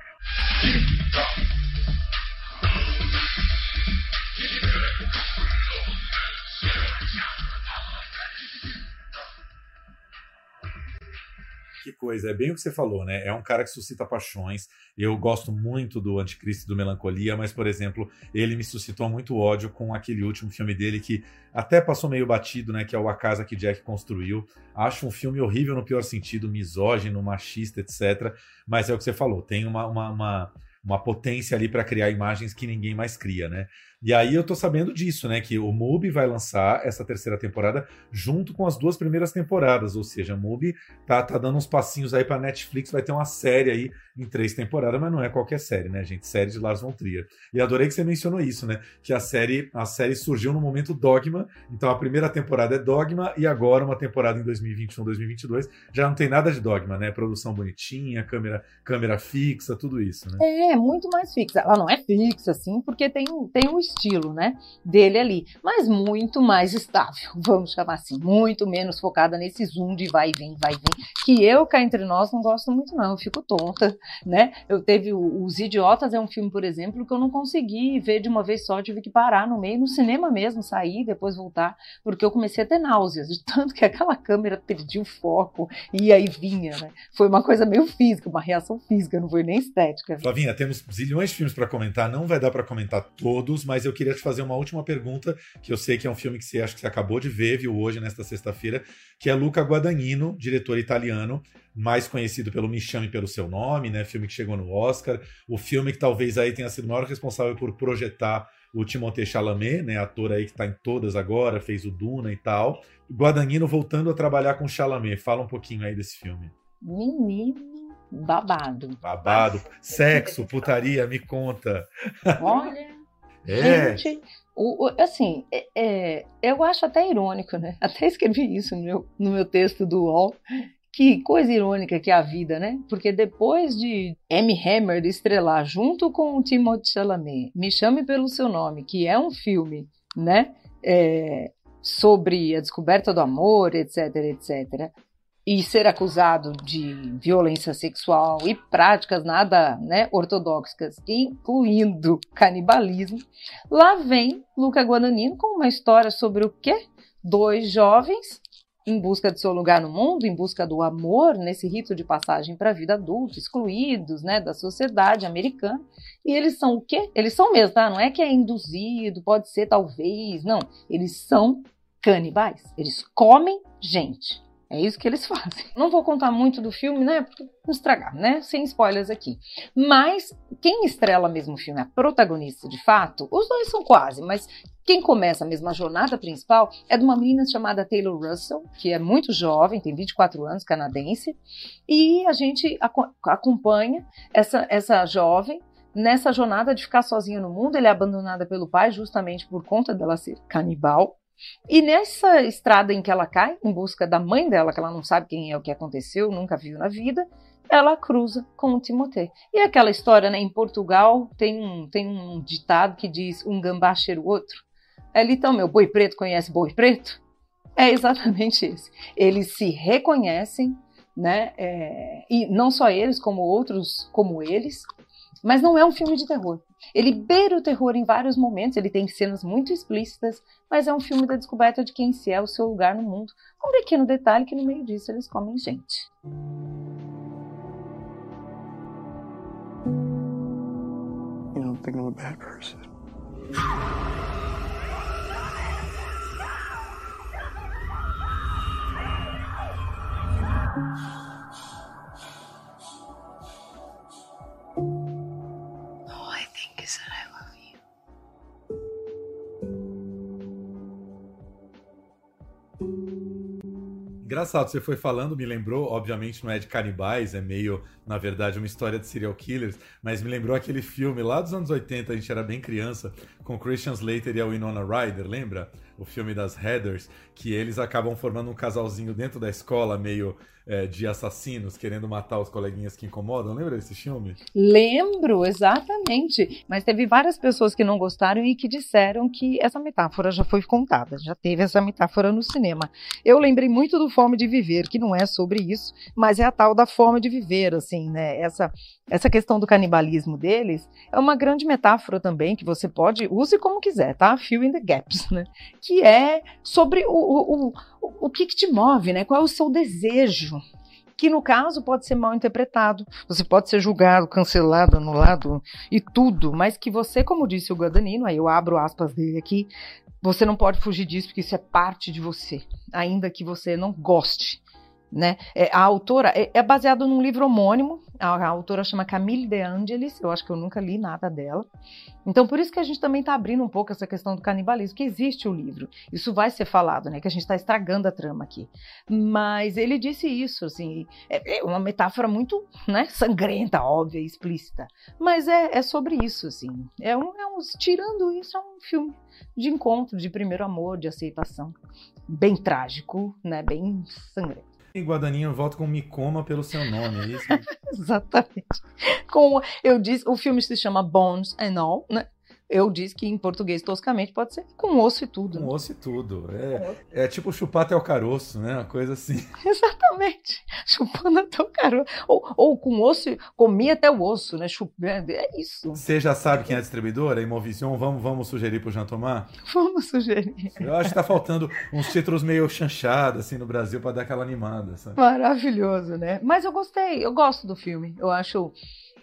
Que coisa, é bem o que você falou, né? É um cara que suscita paixões. Eu gosto muito do Anticristo e do Melancolia, mas, por exemplo, ele me suscitou muito ódio com aquele último filme dele que até passou meio batido, né? Que é o A Casa que Jack Construiu. Acho um filme horrível no pior sentido, misógino, machista, etc. Mas é o que você falou, tem uma, uma, uma, uma potência ali para criar imagens que ninguém mais cria, né? E aí eu tô sabendo disso, né? Que o MUBI vai lançar essa terceira temporada junto com as duas primeiras temporadas. Ou seja, a MUBI tá, tá dando uns passinhos aí pra Netflix, vai ter uma série aí em três temporadas, mas não é qualquer série, né, gente? Série de Lars von Trier. E adorei que você mencionou isso, né? Que a série, a série surgiu no momento Dogma. Então a primeira temporada é Dogma e agora uma temporada em 2021, 2022 já não tem nada de Dogma, né? Produção bonitinha, câmera, câmera fixa, tudo isso, né? É, muito mais fixa. Ela não é fixa, assim, porque tem, tem um estilo, né, dele ali, mas muito mais estável, vamos chamar assim, muito menos focada nesse zoom de vai e vem, vai e vem, que eu cá entre nós não gosto muito não, eu fico tonta, né? Eu teve Os Idiotas é um filme, por exemplo, que eu não consegui ver de uma vez só, tive que parar no meio, no cinema mesmo, sair, depois voltar, porque eu comecei a ter náuseas, de tanto que aquela câmera perdia o foco e aí vinha, né? Foi uma coisa meio física, uma reação física, não foi nem estética. Flavinha, temos zilhões de filmes para comentar, não vai dar para comentar todos, mas mas eu queria te fazer uma última pergunta, que eu sei que é um filme que você acha que você acabou de ver, viu hoje, nesta sexta-feira, que é Luca Guadagnino, diretor italiano, mais conhecido pelo Me Chame Pelo Seu Nome, né? Filme que chegou no Oscar, o filme que talvez aí tenha sido o maior responsável por projetar o Timothée Chalamet, né, ator aí que está em todas agora, fez o Duna e tal. Guadagnino voltando a trabalhar com Chalamet. Fala um pouquinho aí desse filme. Menino, babado. Babado. Sexo, putaria, me conta. Olha, é. Gente, o, o, assim, é, é, eu acho até irônico, né? Até escrevi isso no meu, no meu texto do UOL. Que coisa irônica que é a vida, né? Porque depois de M. Hammer estrelar junto com o Timothée Chalamet, Me Chame Pelo Seu Nome, que é um filme, né? É, sobre a descoberta do amor, etc, etc e ser acusado de violência sexual e práticas nada né, ortodoxas, incluindo canibalismo, lá vem Luca Guadagnino com uma história sobre o quê? Dois jovens em busca de seu lugar no mundo, em busca do amor, nesse rito de passagem para a vida adulta, excluídos né, da sociedade americana. E eles são o quê? Eles são mesmo, tá? Não é que é induzido, pode ser talvez, não. Eles são canibais. Eles comem gente. É isso que eles fazem. Não vou contar muito do filme, né? Porque não estragar, né? Sem spoilers aqui. Mas quem estrela mesmo o filme, a protagonista de fato, os dois são quase, mas quem começa a jornada principal é de uma menina chamada Taylor Russell, que é muito jovem, tem 24 anos, canadense, e a gente acompanha essa, essa jovem nessa jornada de ficar sozinha no mundo. Ela é abandonada pelo pai justamente por conta dela ser canibal. E nessa estrada em que ela cai, em busca da mãe dela, que ela não sabe quem é o que aconteceu, nunca viu na vida, ela cruza com o Timothée. E aquela história, né? Em Portugal tem um, tem um ditado que diz um gambá cheira o outro. Ali então, meu boi preto conhece boi preto? É exatamente esse. Eles se reconhecem, né? É, e não só eles, como outros como eles. Mas não é um filme de terror. Ele beira o terror em vários momentos, ele tem cenas muito explícitas, mas é um filme da descoberta de quem se é o seu lugar no mundo. Um pequeno detalhe que no meio disso eles comem gente. You don't think I'm a bad person. Engraçado, você foi falando, me lembrou, obviamente não é de canibais, é meio, na verdade, uma história de serial killers, mas me lembrou aquele filme lá dos anos 80, a gente era bem criança, com Christian Slater e a Winona Ryder, lembra? O filme das Heathers, que eles acabam formando um casalzinho dentro da escola, meio é, de assassinos, querendo matar os coleguinhas que incomodam. Lembra desse filme? Lembro, exatamente. Mas teve várias pessoas que não gostaram e que disseram que essa metáfora já foi contada, já teve essa metáfora no cinema. Eu lembrei muito do Fome de Viver, que não é sobre isso, mas é a tal da forma de viver, assim, né? Essa, essa questão do canibalismo deles é uma grande metáfora também, que você pode, use como quiser, tá? Fill in the gaps, né? Que é sobre o, o, o, o que, que te move, né? Qual é o seu desejo? Que no caso pode ser mal interpretado, você pode ser julgado, cancelado, anulado e tudo, mas que você, como disse o Guadagnino, aí eu abro aspas dele aqui, você não pode fugir disso porque isso é parte de você, ainda que você não goste. Né? É, a autora é, é baseado num livro homônimo. A, a, autora chama Camille De Angelis. Eu acho que eu nunca li nada dela. Então, por isso que a gente também está abrindo um pouco essa questão do canibalismo, que existe o livro. Isso vai ser falado, né? Que a gente está estragando a trama aqui. Mas ele disse isso, assim, é, é uma metáfora muito, né, sangrenta, óbvia, explícita. Mas é, é sobre isso, assim. É um, é um, tirando isso, é um filme de encontro, de primeiro amor, de aceitação. Bem trágico, né? Bem sangrento. Guadaninho, eu volto com Me Coma pelo seu nome, é isso? Exatamente. Com, eu disse, o filme se chama Bones and All, né? Eu disse que em português toscamente pode ser com osso e tudo. Com né? osso e tudo. É, é tipo chupar até o caroço, né? Uma coisa assim. Exatamente. Chupando até o caroço. Ou, ou com osso, comer até o osso, né? Chupando. É isso. Você já sabe quem é a distribuidora? Imovision? Vamos, vamos sugerir pro Jean Tomar? Vamos sugerir. Eu acho que tá faltando uns títulos meio chanchados, assim, no Brasil, para dar aquela animada. Sabe? Maravilhoso, né? Mas eu gostei, eu gosto do filme. Eu acho.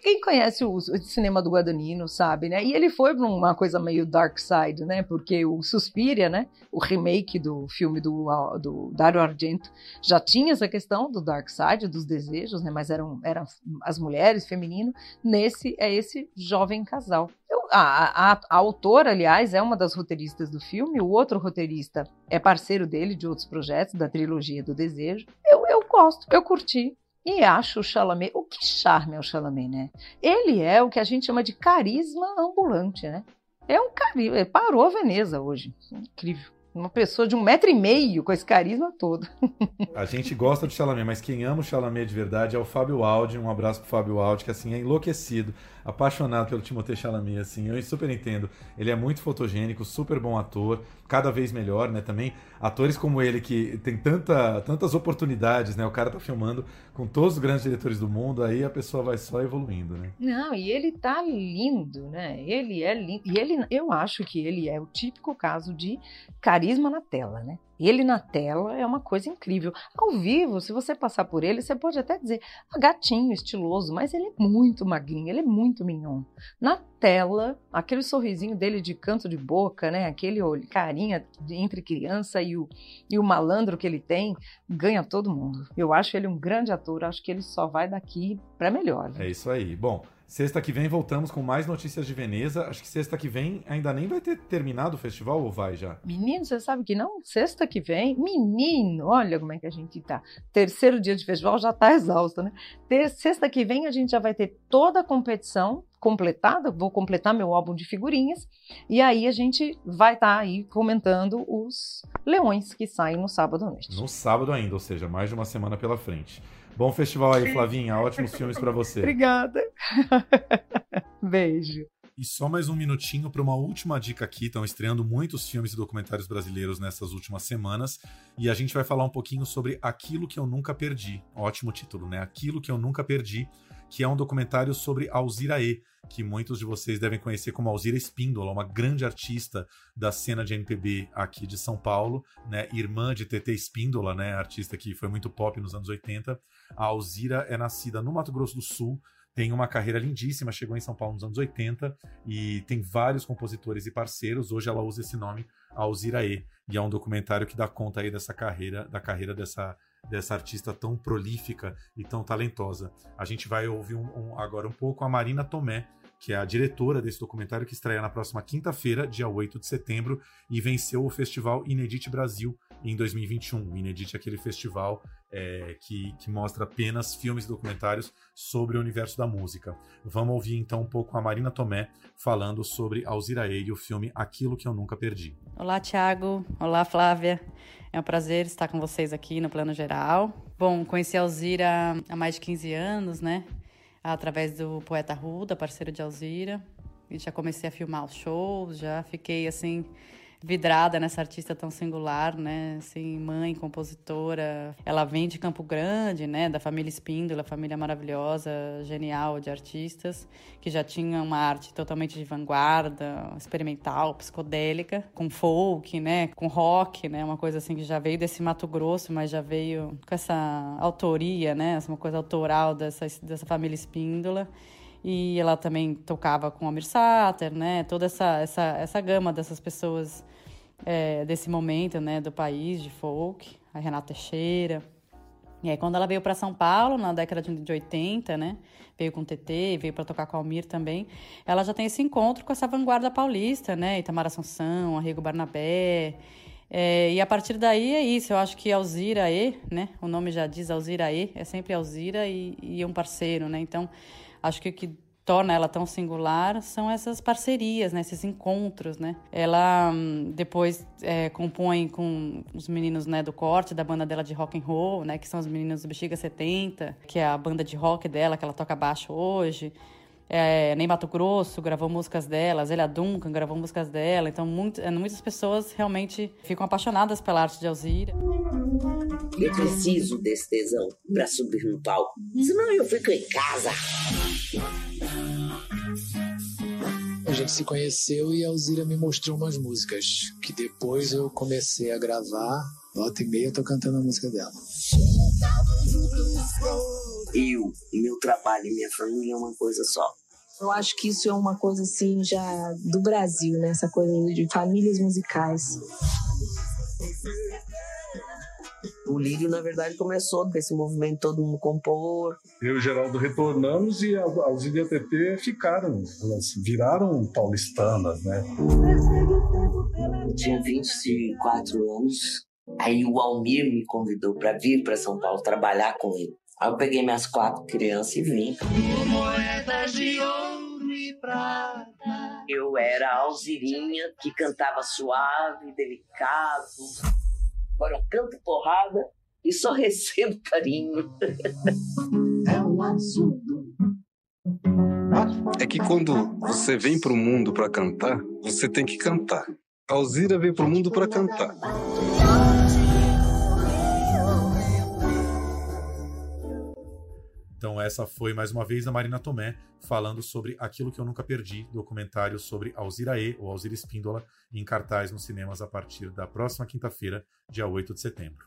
Quem conhece o, o, cinema do Guadagnino sabe, né? E ele foi para uma coisa meio dark side, né? Porque o Suspiria, né? O remake do filme do, do Dario Argento já tinha essa questão do dark side, dos desejos, né? Mas eram, eram as mulheres, feminino. Nesse é esse jovem casal. Eu, a, a, a, autora, aliás, é uma das roteiristas do filme. O outro roteirista é parceiro dele de outros projetos da trilogia do Desejo. Eu, eu gosto, eu curti. E acho o Chalamet, o que charme é o Chalamet, né? Ele é o que a gente chama de carisma ambulante, né? É um carisma, ele parou a Veneza hoje, incrível. Uma pessoa de um metro e meio com esse carisma todo. A gente gosta do Chalamet, mas quem ama o Chalamet de verdade é o Fábio Aldi. Um abraço pro Fábio Aldi, que assim é enlouquecido, apaixonado pelo Timothée Chalamet, assim. Eu super entendo. Ele é muito fotogênico, super bom ator, cada vez melhor, né? Também atores como ele que tem tanta, tantas oportunidades, né? O cara tá filmando com todos os grandes diretores do mundo, aí a pessoa vai só evoluindo, né? Não, e ele tá lindo, né? Ele é lindo. E ele, eu acho que ele é o típico caso de carisma na tela, né? Ele na tela é uma coisa incrível. Ao vivo, se você passar por ele, você pode até dizer ah, gatinho, estiloso, mas ele é muito magrinho, ele é muito mignon. Na tela, aquele sorrisinho dele de canto de boca, né? Aquele carinha entre criança e o, e o malandro que ele tem, ganha todo mundo. Eu acho ele um grande ator, acho que ele só vai daqui para melhor. Viu? É isso aí. Bom, Sexta que vem voltamos com mais notícias de Veneza. Acho que sexta que vem ainda nem vai ter terminado o festival ou vai já? Menino, você sabe que não? Sexta que vem, menino, olha como é que a gente tá. Terceiro dia de festival já tá exausto, né? Ter, sexta que vem a gente já vai ter toda a competição completada, vou completar meu álbum de figurinhas, e aí a gente vai estar tá aí comentando os leões que saem no sábado à noite. No sábado ainda, ou seja, mais de uma semana pela frente. Bom festival aí, Flavinha. Ótimos filmes para você. Obrigada. Beijo. E só mais um minutinho para uma última dica aqui. Estão estreando muitos filmes e documentários brasileiros nessas últimas semanas. E a gente vai falar um pouquinho sobre Aquilo que Eu Nunca Perdi. Ótimo título, né? Aquilo que Eu Nunca Perdi, que é um documentário sobre Alzira E, que muitos de vocês devem conhecer como Alzira Espíndola, uma grande artista da cena de MPB aqui de São Paulo, né? Irmã de TT Espíndola, né? Artista que foi muito pop nos anos 80. A Alzira é nascida no Mato Grosso do Sul, tem uma carreira lindíssima, chegou em São Paulo nos anos 80 e tem vários compositores e parceiros. Hoje ela usa esse nome, Alzira E, e é um documentário que dá conta aí dessa carreira, da carreira dessa dessa artista tão prolífica e tão talentosa. A gente vai ouvir um, um, agora um pouco a Marina Tomé, que é a diretora desse documentário que estreia na próxima quinta-feira, dia 8 de setembro, e venceu o festival Inedit Brasil em 2021. O Inedit aquele festival é, que, que mostra apenas filmes e documentários sobre o universo da música. Vamos ouvir então um pouco a Marina Tomé falando sobre Alzirae e o filme Aquilo que Eu Nunca Perdi. Olá, Thiago. Olá, Flávia. É um prazer estar com vocês aqui no Plano Geral. Bom, conheci a Alzira há mais de 15 anos, né? Através do poeta Ruda, parceiro de Alzira. E já comecei a filmar os shows, já fiquei assim vidrada nessa artista tão singular, né? Assim, mãe, compositora. Ela vem de Campo Grande, né? Da família Espíndola, família maravilhosa, genial de artistas, que já tinha uma arte totalmente de vanguarda, experimental, psicodélica, com folk, né? Com rock, né? Uma coisa assim que já veio desse Mato Grosso, mas já veio com essa autoria, né? Uma coisa autoral dessa, dessa família Espíndola e ela também tocava com Amir Sater, né? Toda essa, essa, essa gama dessas pessoas é, desse momento, né? Do país, de folk, a Renata Teixeira. E aí, quando ela veio para São Paulo, na década de 80, né? Veio com o TT, veio para tocar com a Almir também. Ela já tem esse encontro com essa vanguarda paulista, né? Itamar Assunção, Arrigo Barnabé. É, e a partir daí é isso. Eu acho que Alzira E, né? O nome já diz Alzira E, é sempre Alzira e, e um parceiro, né? Então, Acho que o que torna ela tão singular são essas parcerias, né? esses encontros, né? Ela hum, depois é, compõe com os meninos né, do corte da banda dela de rock and roll, né? Que são os meninos do Bexiga 70, que é a banda de rock dela, que ela toca baixo hoje. É, Ney Mato Grosso gravou músicas dela, Zélia Duncan gravou músicas dela. Então, muito, é, muitas pessoas realmente ficam apaixonadas pela arte de Alzira. Eu preciso desse tesão para subir no palco. Senão eu fico em casa. A gente se conheceu e a Alzira me mostrou umas músicas que depois eu comecei a gravar. Volta e meia eu tô cantando a música dela. Eu, meu trabalho e minha família é uma coisa só. Eu acho que isso é uma coisa assim já do Brasil, né? Essa coisa de famílias musicais. O Lírio, na verdade, começou com esse movimento todo mundo compor. Eu e o Geraldo retornamos e a Alzira e a TT ficaram, elas viraram paulistanas, né? Eu tinha 24 anos, aí o Almir me convidou para vir para São Paulo trabalhar com ele. Aí eu peguei minhas quatro crianças e vim. Moedas de ouro e prata. Eu era a Alzirinha que cantava suave, delicado. Agora eu canto porrada e só recebo carinho. É um assunto. É que quando você vem pro mundo para cantar, você tem que cantar. A Alzira veio pro mundo para cantar. Então essa foi mais uma vez a Marina Tomé falando sobre Aquilo que eu nunca perdi, documentário sobre Alzirae ou Alzira Espíndola em cartaz nos cinemas a partir da próxima quinta-feira, dia 8 de setembro.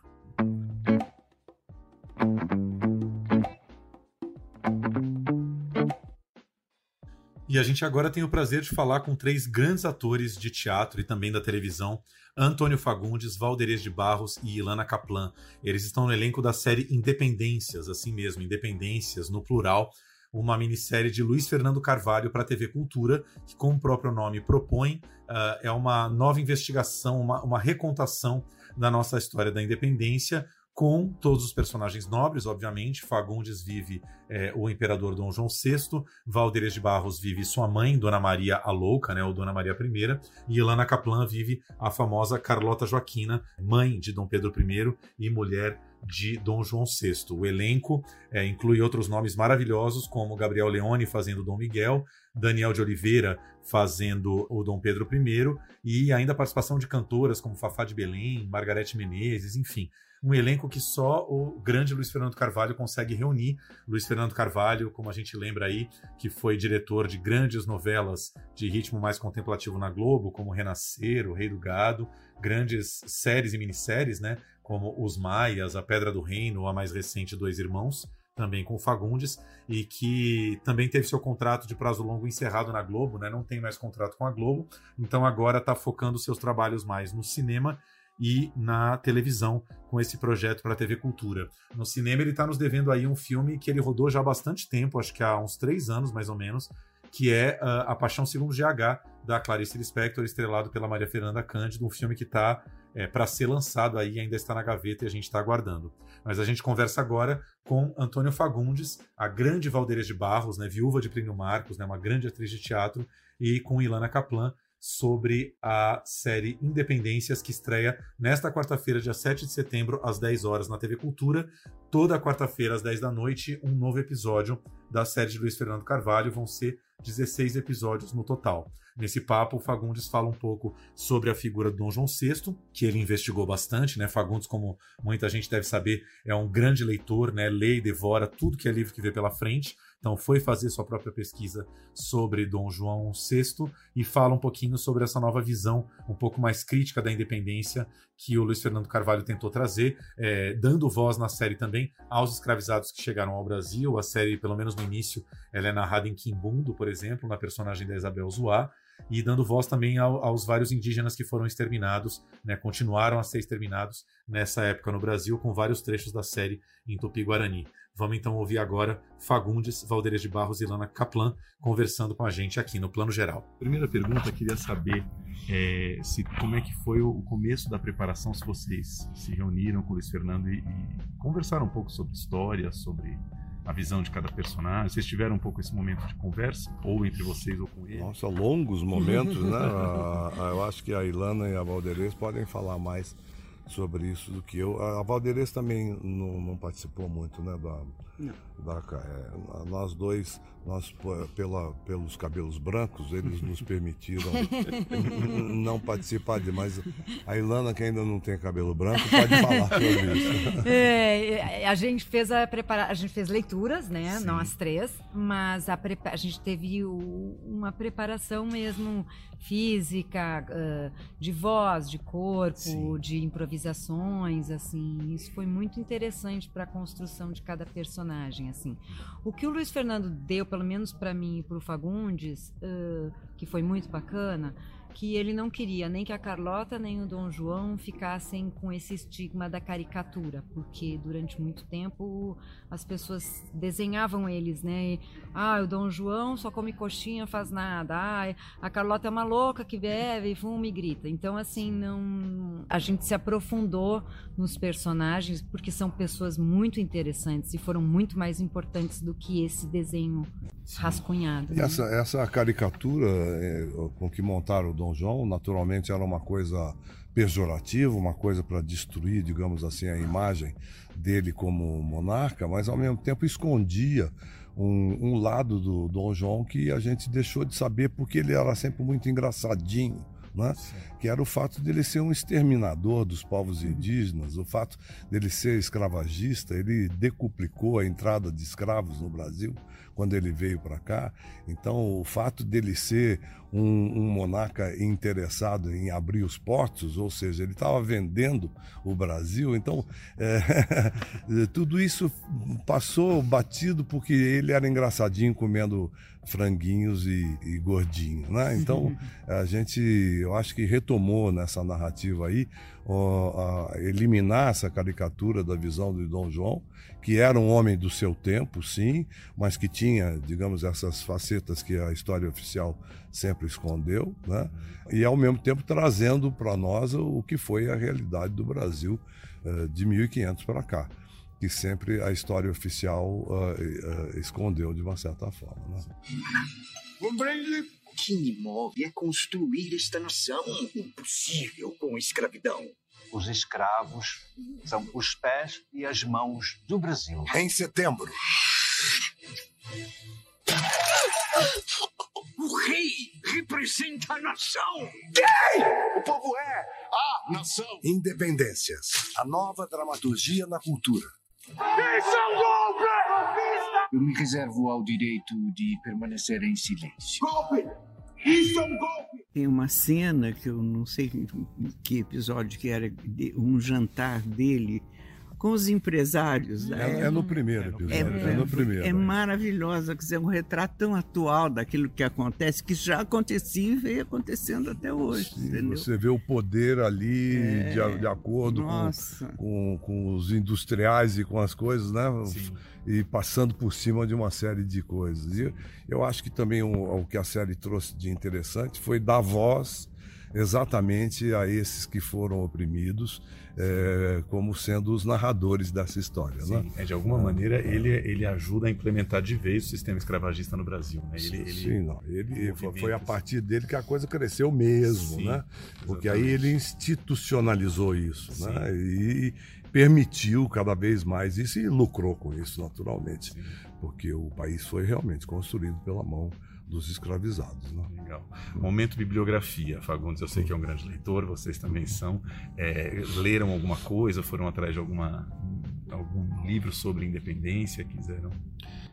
E a gente agora tem o prazer de falar com três grandes atores de teatro e também da televisão Antônio Fagundes, Valderez de Barros e Ilana Kaplan. Eles estão no elenco da série Independências, assim mesmo, Independências, no plural, uma minissérie de Luiz Fernando Carvalho para a TV Cultura, que, como o próprio nome propõe, uh, é uma nova investigação, uma, uma recontação da nossa história da independência, com todos os personagens nobres, obviamente. Fagundes vive é, o imperador Dom João VI, Valderes de Barros vive sua mãe, Dona Maria a Louca, né, ou Dona Maria I, e Ilana Kaplan vive a famosa Carlota Joaquina, mãe de Dom Pedro I e mulher de Dom João VI. O elenco é, inclui outros nomes maravilhosos, como Gabriel Leone fazendo Dom Miguel, Daniel de Oliveira fazendo o Dom Pedro I, e ainda a participação de cantoras como Fafá de Belém, Margarete Menezes, enfim. Um elenco que só o grande Luiz Fernando Carvalho consegue reunir. Luiz Fernando Carvalho, como a gente lembra aí, que foi diretor de grandes novelas de ritmo mais contemplativo na Globo, como Renascer, O Rei do Gado, grandes séries e minisséries, né? Como Os Maias, A Pedra do Reino, a mais recente Dois Irmãos também com o Fagundes, e que também teve seu contrato de prazo longo encerrado na Globo, né? não tem mais contrato com a Globo, então agora está focando seus trabalhos mais no cinema e na televisão com esse projeto para a TV Cultura. No cinema ele está nos devendo aí um filme que ele rodou já há bastante tempo, acho que há uns três anos mais ou menos, que é uh, A Paixão Segundo GH, da Clarice Lispector, estrelado pela Maria Fernanda Cândido, um filme que está é, para ser lançado aí, ainda está na gaveta e a gente está aguardando. Mas a gente conversa agora com Antônio Fagundes, a grande Valdeires de Barros, né, viúva de Plínio Marcos, né, uma grande atriz de teatro, e com Ilana Kaplan, sobre a série Independências, que estreia nesta quarta-feira, dia 7 de setembro, às 10 horas na TV Cultura. Toda quarta-feira, às 10 da noite, um novo episódio da série de Luiz Fernando Carvalho. Vão ser 16 episódios no total. Nesse papo, o Fagundes fala um pouco sobre a figura do Dom João VI, que ele investigou bastante, né? Fagundes, como muita gente deve saber, é um grande leitor, né? Lê e devora tudo que é livro que vê pela frente. Então foi fazer sua própria pesquisa sobre Dom João VI e fala um pouquinho sobre essa nova visão um pouco mais crítica da independência que o Luiz Fernando Carvalho tentou trazer, é, dando voz na série também aos escravizados que chegaram ao Brasil. A série, pelo menos no início, ela é narrada em Quimbundo, por exemplo, na personagem da Isabel Zoá e dando voz também ao, aos vários indígenas que foram exterminados, né, continuaram a ser exterminados nessa época no Brasil, com vários trechos da série em Tupi-Guarani. Vamos então ouvir agora Fagundes, Valdeiras de Barros e Lana Kaplan conversando com a gente aqui no Plano Geral. Primeira pergunta, queria saber é, se como é que foi o começo da preparação, se vocês se reuniram com o Luiz Fernando e, e conversaram um pouco sobre história, sobre a visão de cada personagem? Vocês tiveram um pouco esse momento de conversa, ou entre vocês ou com ele? Nossa, longos momentos, né? eu acho que a Ilana e a Valderez podem falar mais sobre isso do que eu. A Valderez também não, não participou muito, né? Da, da, é, nós dois, nós pela, pelos cabelos brancos, eles nos permitiram não participar de, mas a Ilana, que ainda não tem cabelo branco, pode falar sobre isso. É, a gente fez a prepara... a gente fez leituras, né? Sim. Nós três, mas a, a gente teve o... uma preparação mesmo física, de voz, de corpo, Sim. de improvisações, assim. Isso foi muito interessante para a construção de cada personagem, assim. O que o Luiz Fernando deu, pelo menos para mim e para o Fagundes, uh, que foi muito bacana, que ele não queria nem que a Carlota nem o Dom João ficassem com esse estigma da caricatura, porque durante muito tempo as pessoas desenhavam eles, né? Ah, o Dom João só come coxinha, faz nada. Ah, a Carlota é uma louca que bebe, fuma e grita. Então, assim, não. A gente se aprofundou nos personagens porque são pessoas muito interessantes e foram muito mais importantes do que esse desenho rascunhado. E né? essa, essa caricatura é, com que montaram o Dom João, naturalmente era uma coisa pejorativa, uma coisa para destruir, digamos assim, a imagem dele como monarca, mas ao mesmo tempo escondia um, um, lado do Dom João que a gente deixou de saber porque ele era sempre muito engraçadinho. Né? que era o fato dele ser um exterminador dos povos indígenas, o fato dele ser escravagista, ele decuplicou a entrada de escravos no Brasil quando ele veio para cá. Então, o fato dele ser um, um, monarca interessado em abrir os portos, ou seja, ele estava vendendo o Brasil. Então, é, tudo isso passou batido porque ele era engraçadinho comendo franguinhos e, e gordinho, né? Então, a gente, eu acho que retomou nessa narrativa aí, ó, eliminar essa caricatura da visão de Dom João que era um homem do seu tempo, sim, mas que tinha, digamos, essas facetas que a história oficial sempre escondeu, né? e ao mesmo tempo trazendo para nós o que foi a realidade do Brasil uh, de 1500 para cá, que sempre a história oficial uh, uh, escondeu de uma certa forma. Né? Compreende? Que me move é construir esta nação. Impossível com escravidão. os escravos são os pés e as mãos do Brasil. Em setembro. O rei representa a nação. Quem? O povo é a nação. Independências. A nova dramaturgia na cultura. Isso é um golpe! Eu me reservo ao direito de permanecer em silêncio. Golpe! Isso é um golpe! Tem uma cena que eu não sei que episódio que era, um jantar dele com os empresários. É, é no primeiro episódio. É, é no primeiro. É maravilhosa, quer dizer, um retrato tão atual daquilo que acontece, que já acontecia e veio acontecendo até hoje. Sim, você vê o poder ali é, de, de, acordo com, com, com, os industriais e com as coisas, né? Sim. E passando por cima de uma série de coisas. E eu acho que também o, o que a série trouxe de interessante foi dar voz exatamente a esses que foram oprimidos é, como sendo os narradores dessa história. Sim, né? é, de alguma maneira ele, ele ajuda a implementar de vez o sistema escravagista no Brasil. Né? Ele, ele, Sim, não. Ele, foi a partir dele que a coisa cresceu mesmo, Sim, né? Porque aí ele institucionalizou isso, Sim. né? E permitiu cada vez mais isso e lucrou com isso, naturalmente. Sim. Porque o país foi realmente construído pela mão dos escravizados. Né? Legal. Momento bibliografia, Fagundes, eu sei que é um grande leitor, vocês também são. É, leram alguma coisa, foram atrás de alguma, algum livro sobre independência, quiseram?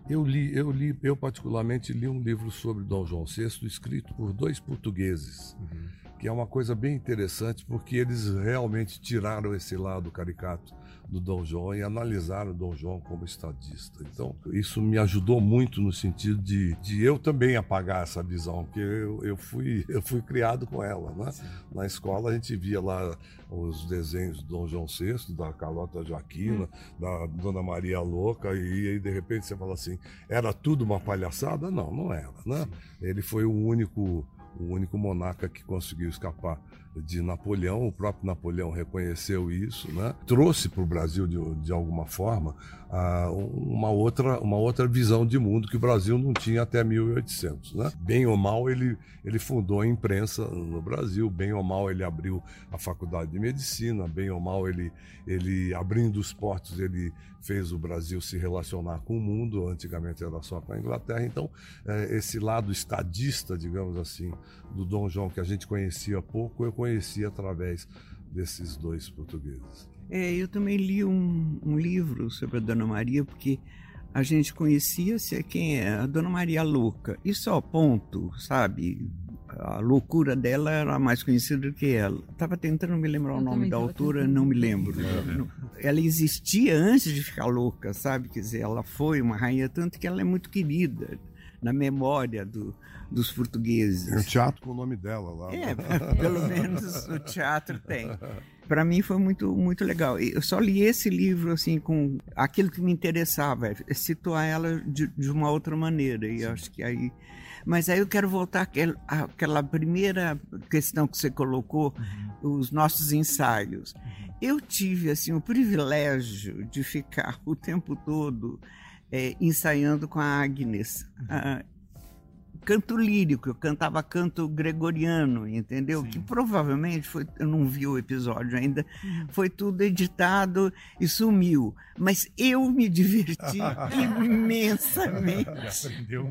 Eu li, eu li, eu particularmente li um livro sobre Dom João VI, escrito por dois portugueses. Uhum. Que é uma coisa bem interessante, porque eles realmente tiraram esse lado caricato do Dom João e analisaram o Dom João como estadista. Então, isso me ajudou muito no sentido de, de eu também apagar essa visão, porque eu, eu, fui, eu fui criado com ela. Né? Na escola a gente via lá os desenhos do Dom João VI, da Carlota Joaquina, hum. da Dona Maria Louca, e aí de repente você fala assim, era tudo uma palhaçada? Não, não era. Né? Ele foi o único o único monarca que conseguiu escapar de Napoleão, o próprio Napoleão reconheceu isso, né? trouxe para o Brasil de, de alguma forma uma, outra, uma outra visão de mundo que o Brasil não tinha até 1800. Né? Bem ou mal, ele, ele fundou a imprensa no Brasil, bem ou mal, ele abriu a faculdade de medicina, bem ou mal, ele, ele abrindo os portos, ele fez o Brasil se relacionar com o mundo, antigamente era só com a Inglaterra. Então, é, esse lado estadista, digamos assim, do Dom João, que a gente conhecia pouco, eu conheci através desses dois portugueses. É, eu também li um, um, livro sobre a Dona Maria, porque a gente conhecia-se quem é a Dona Maria Louca, e só ponto, sabe? A loucura dela era mais conhecida do que ela. Estava tentando me lembrar eu o nome da autora, tentando. não me lembro. ela existia antes de ficar louca, sabe? Quer dizer, ela foi uma rainha, tanto que ela é muito querida na memória do, dos portugueses. Tem um teatro com o nome dela lá. É, pelo menos o teatro tem. Para mim foi muito muito legal. Eu só li esse livro assim com aquilo que me interessava, é situar ela de, de uma outra maneira. E acho que aí mas aí eu quero voltar àquela, àquela primeira questão que você colocou, uhum. os nossos ensaios. Uhum. Eu tive assim o privilégio de ficar o tempo todo é, ensaiando com a Agnes. Uhum canto lírico, eu cantava canto gregoriano, entendeu? Sim. Que provavelmente foi, eu não vi o episódio ainda, uhum. foi tudo editado e sumiu. Mas eu me diverti imensamente. Aprendeu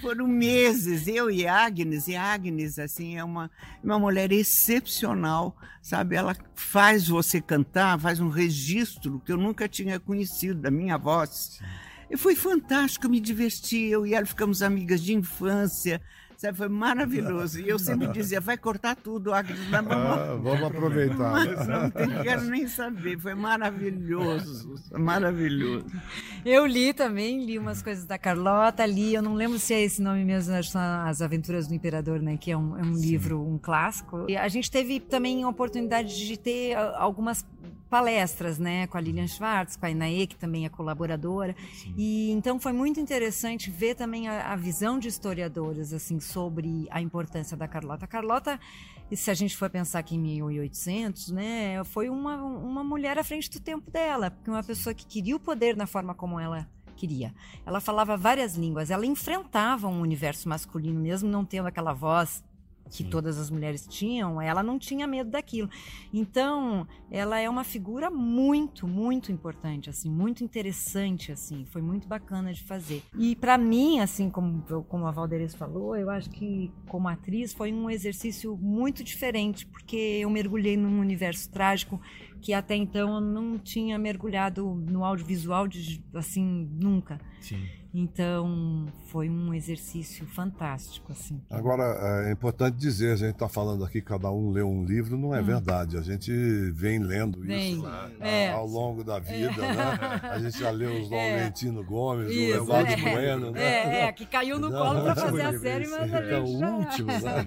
Foram meses, eu e Agnes, e Agnes, assim, é uma, uma mulher excepcional, sabe? Ela faz você cantar, faz um registro que eu nunca tinha conhecido da minha voz. Sim e foi fantástico, eu me diverti, eu e ela ficamos amigas de infância. Sabe, foi maravilhoso. E eu sempre dizia, vai cortar tudo, Agnes. Vamos, ah, vamos aproveitar. Mas não quero nem saber. Foi maravilhoso. Maravilhoso. Eu li também, li umas coisas da Carlota, li, eu não lembro se é esse nome mesmo, são As Aventuras do Imperador, né? Que é um, é um livro, um clássico. E a gente teve também a oportunidade de ter algumas palestras, né, com a Lilian Schwartz, com a Inaê, que também é colaboradora. Sim. E então foi muito interessante ver também a, a, visão de historiadores assim sobre a importância da Carlota. A Carlota, se a gente for pensar aqui em 1800, né, foi uma, uma mulher à frente do tempo dela, porque uma pessoa que queria o poder na forma como ela queria. Ela falava várias línguas, ela enfrentava um universo masculino mesmo não tendo aquela voz que todas as mulheres tinham, ela não tinha medo daquilo. Então, ela é uma figura muito, muito importante, assim, muito interessante, assim, foi muito bacana de fazer. E para mim, assim, como, como a Valderes falou, eu acho que como atriz foi um exercício muito diferente, porque eu mergulhei num universo trágico que até então eu não tinha mergulhado no audiovisual de, assim nunca. Sim. Então foi um exercício fantástico assim. Agora é importante dizer, a gente está falando aqui cada um lê um livro, não é Hum. verdade. A gente vem lendo Vem, isso é. ao longo da vida, né? A gente já leu os É. Laurentino Gomes, Isso, o Eduardo é. Bueno, né? É, é, que caiu no colo pra fazer a Não, série, mas a é o gente já- último, né?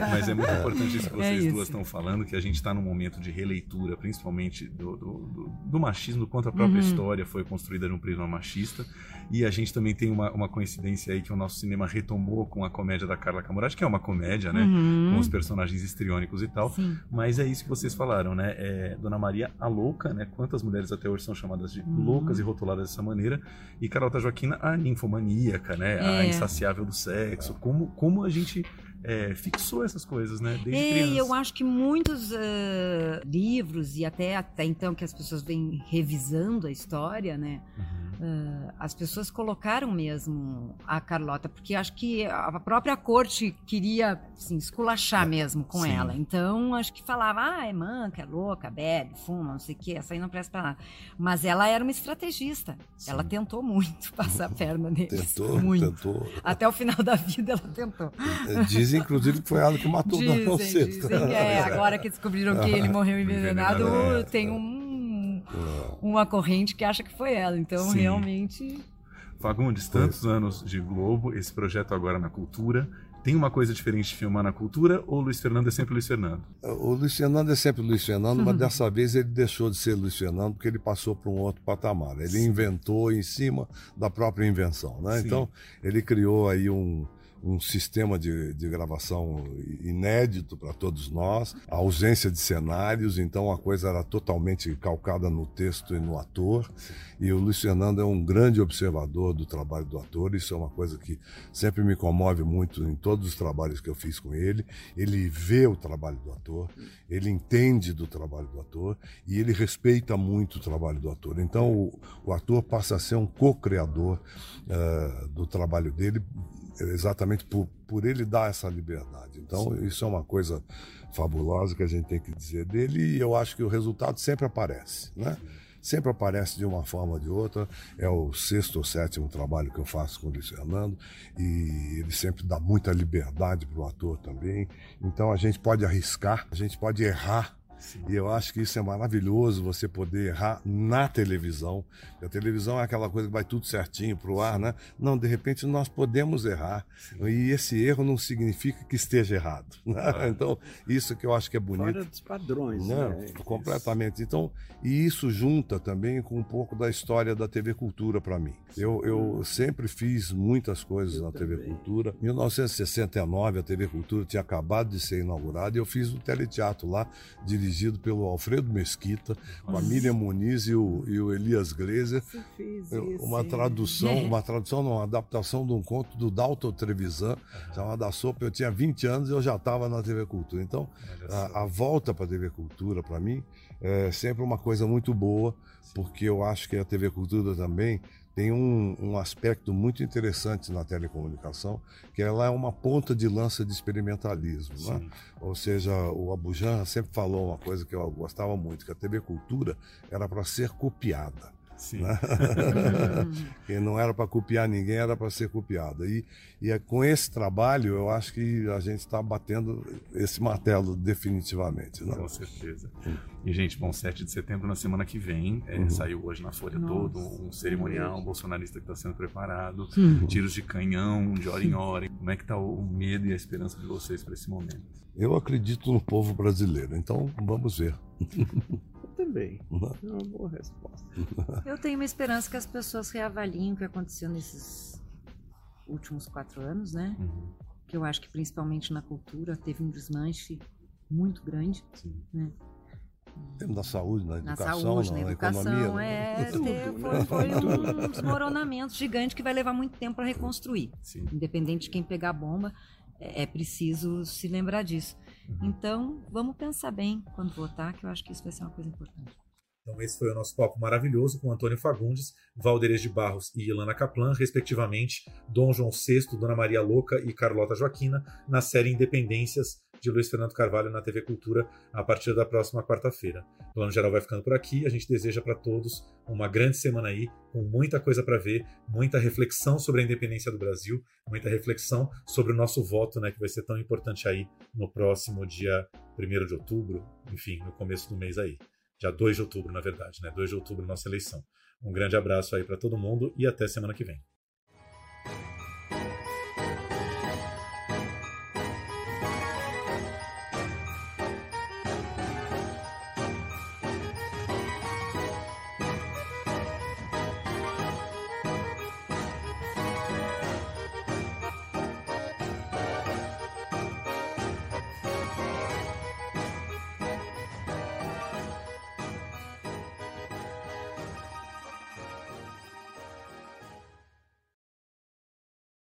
Mas é muito importante isso que É vocês isso. duas estão falando, que a gente está num momento de releitura, principalmente do, do, do- do machismo, do quanto a própria Uhum. história foi construída num prisma machista. E a gente também tem uma, uma coincidência aí que o nosso cinema retomou com a comédia da Carla Camurati, que é uma comédia, né? Uhum. Com os personagens histriônicos e tal. Sim. Mas é isso que vocês falaram, né? É, Dona Maria, a louca, né? Quantas mulheres até hoje são chamadas de Uhum. loucas e rotuladas dessa maneira? E Carlota Joaquina, a ninfomaníaca, né? A É. insaciável do sexo. Como, como a gente é, fixou essas coisas, né? Desde É, criança. e eu acho que muitos eh, livros e até até então que as pessoas vêm revisando a história, né? eh, as pessoas colocaram mesmo a Carlota, porque acho que a própria corte queria assim, esculachar mesmo com Sim. ela. Então, acho que falava, ah, é manca, é louca, bebe, fuma, não sei o quê, essa aí não presta pra nada. Mas ela era uma estrategista. Ela tentou muito passar a perna neles. Tentou, muito. tentou. Até o final da vida ela tentou. Dizem, inclusive, que foi ela que matou o Daniel Dizem, Sexto. dizem, é, agora que descobriram que ele morreu envenenado, é. tem um, uma corrente que acha que foi ela. Então, Sim. realmente. Fagundes, tantos anos de Globo, esse projeto agora na cultura. Tem uma coisa diferente de filmar na cultura ou Luiz Fernando é sempre Luiz Fernando? O Luiz Fernando é sempre Luiz Fernando, mas dessa vez ele deixou de ser Luiz Fernando porque ele passou para um outro patamar. Ele inventou em cima da própria invenção, né? Sim. Então ele criou aí um, um sistema de, de gravação inédito para todos nós, a ausência de cenários, então a coisa era totalmente calcada no texto e no ator. E o Luiz Fernando é um grande observador do trabalho do ator, isso é uma coisa que sempre me comove muito em todos os trabalhos que eu fiz com ele. Ele vê o trabalho do ator, ele entende do trabalho do ator e ele respeita muito o trabalho do ator. Então o, o ator passa a ser um co-criador eh, do trabalho dele exatamente por, por ele dar essa liberdade. Então, isso é uma coisa fabulosa que a gente tem que dizer dele e eu acho que o resultado sempre aparece, né? Sempre aparece de uma forma ou de outra. É o sexto ou sétimo trabalho que eu faço com o Luiz Fernando e ele sempre dá muita liberdade para o ator também. Então a gente pode arriscar, a gente pode errar e eu acho que isso é maravilhoso, você poder errar na televisão. Porque A televisão é aquela coisa que vai tudo certinho para o ar, né? Não, de repente nós podemos errar. E esse erro não significa que esteja errado. né? Então, isso que eu acho que é bonito. Fora dos padrões, Não, né? completamente. Então, e isso junta também com um pouco da história da TV Cultura para mim. Eu, eu sempre fiz muitas coisas na TV Cultura. Em 1969, a TV Cultura tinha acabado de ser inaugurada e eu fiz o teleteatro lá, dirigido pelo Alfredo Mesquita, com a Miriam Muniz e o, e o Elias Glazer. Eu- Uma tradução, uma tradução, não, uma adaptação de um conto do Dalton Trevisan, chamado A Sopa. Eu tinha 20 anos e eu já estava na TV Cultura. Então, a, a volta para a TV Cultura, para mim, é sempre uma coisa muito boa, porque eu acho que a TV Cultura também tem um, um aspecto muito interessante na telecomunicação, que ela é uma ponta de lança de experimentalismo. Né? Ou seja, o Abujan sempre falou uma coisa que eu gostava muito, que a TV Cultura era para ser copiada. Né? que não era para copiar ninguém, era para ser copiada. E, e é com esse trabalho, eu acho que a gente está batendo esse martelo definitivamente. Né? Com certeza. E, gente, bom, 7 de setembro, na semana que vem, é, Uhum. saiu hoje na Folha Nossa. todo um cerimonial um bolsonarista que está sendo preparado, Uhum. tiros de canhão, de hora em hora. Como é que está o medo e a esperança de vocês para esse momento? Eu acredito no povo brasileiro, então vamos ver. Eu também. Uhum. É uma boa resposta. Eu tenho uma esperança que as pessoas reavaliem o que aconteceu nesses últimos quatro anos, né? Que eu acho que principalmente na cultura teve um desmanche muito grande, né? Temos na saúde, na Na educação, saúde, na, na, educação, economia. né? é, Tudo, né? foi, foi um desmoronamento gigante que vai levar muito tempo para reconstruir. Sim. Independente de quem pegar a bomba, é, é preciso se lembrar disso. Uhum. Então, vamos pensar bem quando votar, que eu acho que isso vai ser uma coisa importante. Então esse foi o nosso papo maravilhoso com Antônio Fagundes, Valderez de Barros e Ilana Kaplan, respectivamente, Dom João VI, Dona Maria Louca e Carlota Joaquina, na série Independências de Luiz Fernando Carvalho na TV Cultura a partir da próxima quarta-feira. O Plano Geral vai ficando por aqui. A gente deseja para todos uma grande semana aí, com muita coisa para ver, muita reflexão sobre a independência do Brasil, muita reflexão sobre o nosso voto, né, que vai ser tão importante aí no próximo dia 1 de outubro, enfim, no começo do mês aí. Dia 2 de outubro, na verdade, né? 2 de outubro, nossa eleição. Um grande abraço aí para todo mundo e até semana que vem.